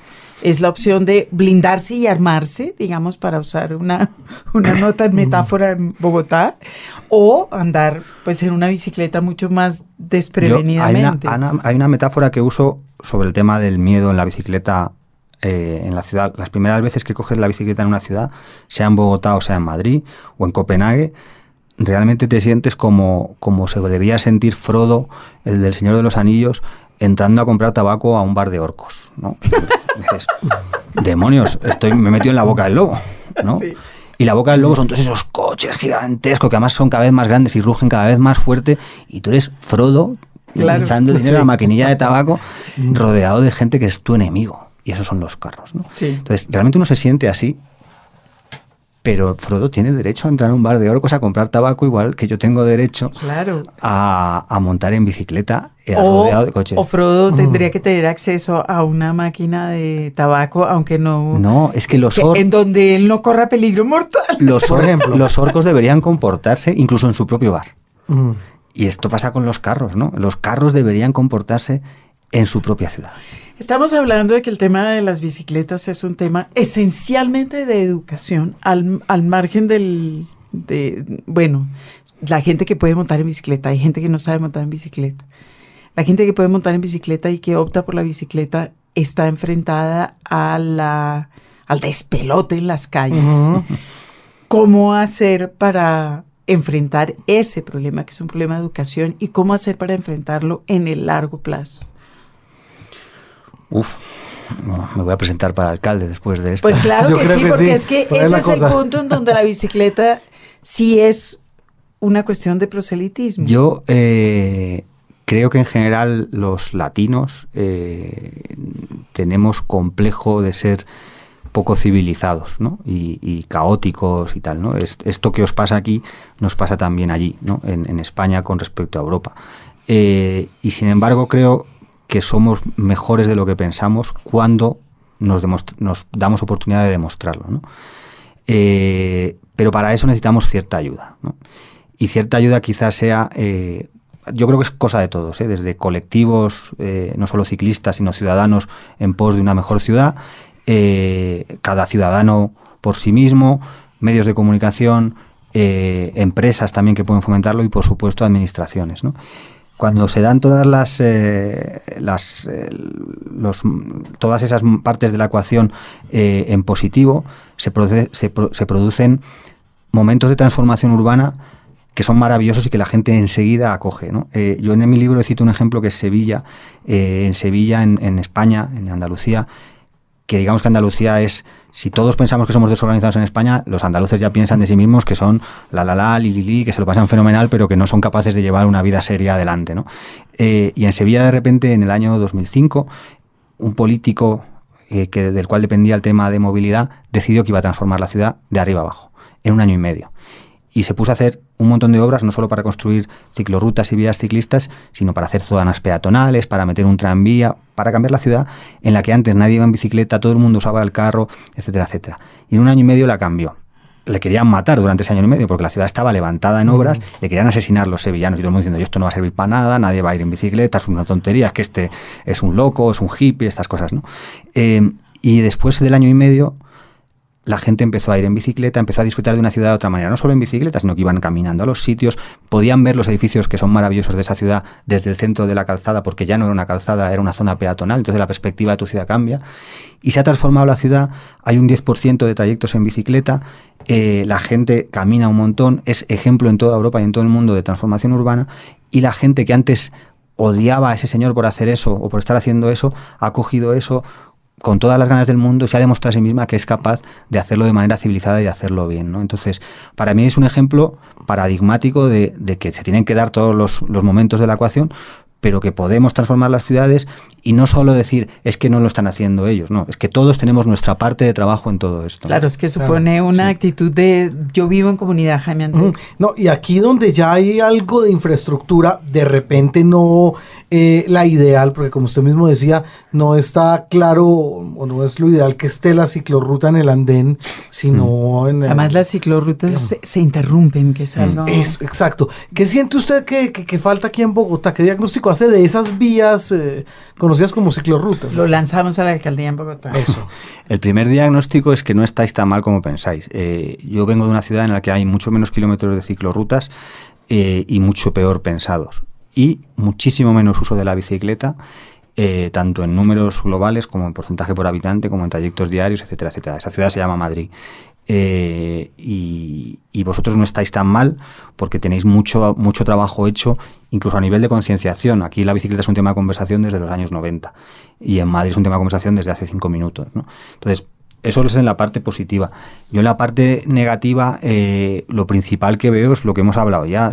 Es la opción de blindarse y armarse, digamos, para usar una, una nota en metáfora en Bogotá, o andar pues en una bicicleta mucho más Yo- hay, una, desprevenidamente. Ana, hay una metáfora que uso sobre el tema del miedo en la bicicleta eh, en la ciudad. Las primeras veces que coges la bicicleta en una ciudad, sea en Bogotá o sea en Madrid o en Copenhague, realmente te sientes como, como se debía sentir Frodo, el del Señor de los Anillos, entrando a comprar tabaco a un bar de orcos. ¿no? Dices, demonios, estoy, me he metido en la boca del lobo. ¿no? Sí. Y la boca del lobo son todos esos coches gigantescos que además son cada vez más grandes y rugen cada vez más fuerte. Y tú eres Frodo Claro, echando dinero sí. a la maquinilla de tabaco rodeado de gente que es tu enemigo. Y esos son los carros. ¿no? Sí. Entonces, realmente uno se siente así. Pero Frodo tiene derecho a entrar a un bar de orcos a comprar tabaco igual que yo tengo derecho Claro. a, a montar en bicicleta eh, O, rodeado de coches. o Frodo tendría que tener acceso a una máquina de tabaco, aunque no... No, es que los, que- or- en donde él no corra peligro mortal. los, Por or- ejemplo. los orcos deberían comportarse incluso en su propio bar. Mm. Y esto pasa con los carros, ¿no? Los carros deberían comportarse en su propia ciudad. Estamos hablando de que el tema de las bicicletas es un tema esencialmente de educación, al, al margen del, de, bueno, la gente que puede montar en bicicleta, hay gente que no sabe montar en bicicleta. La gente que puede montar en bicicleta y que opta por la bicicleta está enfrentada a la, al despelote en las calles. ¿Cómo hacer para enfrentar ese problema, que es un problema de educación, y cómo hacer para enfrentarlo en el largo plazo? Uf, no, me voy a presentar para alcalde después de esto. Pues claro que sí, porque es que ese es el punto en donde la bicicleta sí es una cuestión de proselitismo. Yo eh, creo que en general los latinos eh, tenemos complejo de ser poco civilizados ¿no? y, caóticos y tal. ¿no? esto que os pasa aquí nos pasa también allí, ¿no? en, España con respecto a Europa. Eh, y sin embargo creo que somos mejores de lo que pensamos cuando nos, nos damos oportunidad de demostrarlo. ¿no? Eh, pero para eso necesitamos cierta ayuda. ¿no? Y cierta ayuda quizás sea, eh, yo creo que es cosa de todos, desde colectivos, no solo ciclistas, sino ciudadanos en pos de una mejor ciudad, cada ciudadano por sí mismo, medios de comunicación, empresas también que pueden fomentarlo y por supuesto administraciones. cuando se dan todas las, eh, las eh, todas esas partes de la ecuación eh, en positivo, se, se, se, producen momentos de transformación urbana que son maravillosos y que la gente enseguida acoge. yo en mi libro cito un ejemplo que es Sevilla. en Sevilla, en España, en Andalucía, que digamos que Andalucía es, si todos pensamos que somos desorganizados en España, los andaluces ya piensan de sí mismos que son la la la, li, li, que se lo pasan fenomenal, pero que no son capaces de llevar una vida seria adelante. ¿no? Eh, y en Sevilla, de repente, en el año 2005, un político eh, que, del cual dependía el tema de movilidad decidió que iba a transformar la ciudad de arriba abajo, en un año y medio y se puso a hacer un montón de obras, no solo para construir ciclorrutas y vías ciclistas, sino para hacer zonas peatonales, para meter un tranvía, para cambiar la ciudad en la que antes nadie iba en bicicleta, todo el mundo usaba el carro, etcétera, etcétera. Y en un año y medio la cambió. Le querían matar durante ese año y medio porque la ciudad estaba levantada en obras, le querían asesinar los sevillanos y todo el mundo diciendo, esto no va a servir para nada, nadie va a ir en bicicleta, es una tontería, es que este es un loco, es un hippie, estas cosas, ¿no? Eh, y después del año y medio la gente empezó a ir en bicicleta, empezó a disfrutar de una ciudad de otra manera, no solo en bicicleta, sino que iban caminando a los sitios, podían ver los edificios que son maravillosos de esa ciudad desde el centro de la calzada, porque ya no era una calzada, era una zona peatonal, entonces la perspectiva de tu ciudad cambia. Y se ha transformado la ciudad, hay un 10% de trayectos en bicicleta, eh, la gente camina un montón, es ejemplo en toda Europa y en todo el mundo de transformación urbana, y la gente que antes odiaba a ese señor por hacer eso o por estar haciendo eso, ha cogido eso con todas las ganas del mundo se ha demostrado a sí misma que es capaz de hacerlo de manera civilizada y de hacerlo bien. ¿no? Entonces, para mí es un ejemplo paradigmático de, que se tienen que dar todos los, los momentos de la ecuación, pero que podemos transformar las ciudades y no solo decir es que no lo están haciendo ellos, no, es que todos tenemos nuestra parte de trabajo en todo esto. Claro, es que supone una actitud de yo vivo en comunidad, Jaime Andrés. No, y aquí donde ya hay algo de infraestructura, de repente no eh, la ideal, porque como usted mismo decía, no está claro o no es lo ideal que esté la ciclorruta en el andén, sino en... Además las ciclorrutas se, interrumpen, que es algo... exacto. ¿Qué siente usted que, que, falta aquí en Bogotá? ¿Qué diagnóstico hace de esas vías eh, conocidas como ciclorrutas. Lo lanzamos a la alcaldía en Bogotá. Eso. El primer diagnóstico es que no estáis tan mal como pensáis. Eh, yo vengo de una ciudad en la que hay mucho menos kilómetros de ciclorrutas eh, y mucho peor pensados. Y muchísimo menos uso de la bicicleta. Eh, tanto en números globales como en porcentaje por habitante, como en trayectos diarios, etcétera, etcétera. Esa ciudad se llama Madrid. Eh, y, vosotros no estáis tan mal porque tenéis mucho, mucho trabajo hecho, incluso a nivel de concienciación. Aquí la bicicleta es un tema de conversación desde los años 90 y en Madrid es un tema de conversación desde hace cinco minutos. Entonces, eso es en la parte positiva. Yo en la parte negativa, eh, lo principal que veo es lo que hemos hablado ya.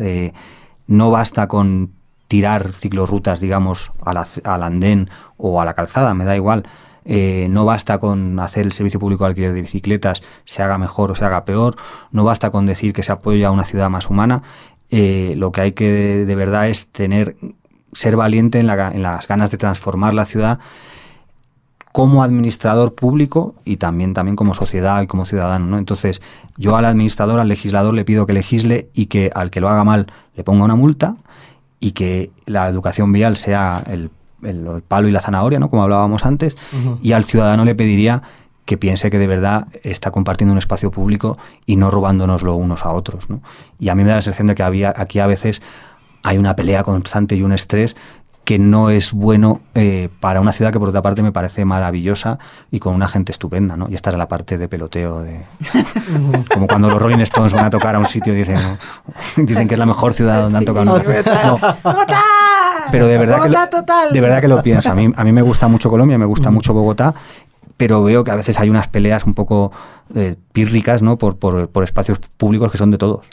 no basta con tirar ciclorrutas, digamos, al andén o a la calzada, me da igual eh, no basta con hacer el servicio público de alquiler de bicicletas se haga mejor o se haga peor, no basta con decir que se apoya a una ciudad más humana, eh, lo que hay que de, verdad es tener, ser valiente en, las ganas de transformar la ciudad como administrador público y también, también como sociedad y como ciudadano. ¿no? Entonces, yo al administrador, al legislador, le pido que legisle y que al que lo haga mal le ponga una multa y que la educación vial sea el, el- el palo y la zanahoria, ¿no? como hablábamos antes, y al ciudadano le pediría que piense que de verdad está compartiendo un espacio público y no robándonoslo unos a otros. ¿no? Y a mí me da la sensación de que había, aquí a veces hay una pelea constante y un estrés que no es bueno eh, para una ciudad que por otra parte me parece maravillosa y con una gente estupenda, ¿no? Y esta era la parte de peloteo de como cuando los Rolling Stones van a tocar a un sitio y dicen, dicen que es la mejor ciudad donde han tocado nunca. No, pero de verdad que lo, total. de verdad que lo pienso. A mí, a mí me gusta mucho Colombia, me gusta mucho Bogotá, pero veo que a veces hay unas peleas un poco eh, pírricas, ¿no? Por, por, por espacios públicos que son de todos.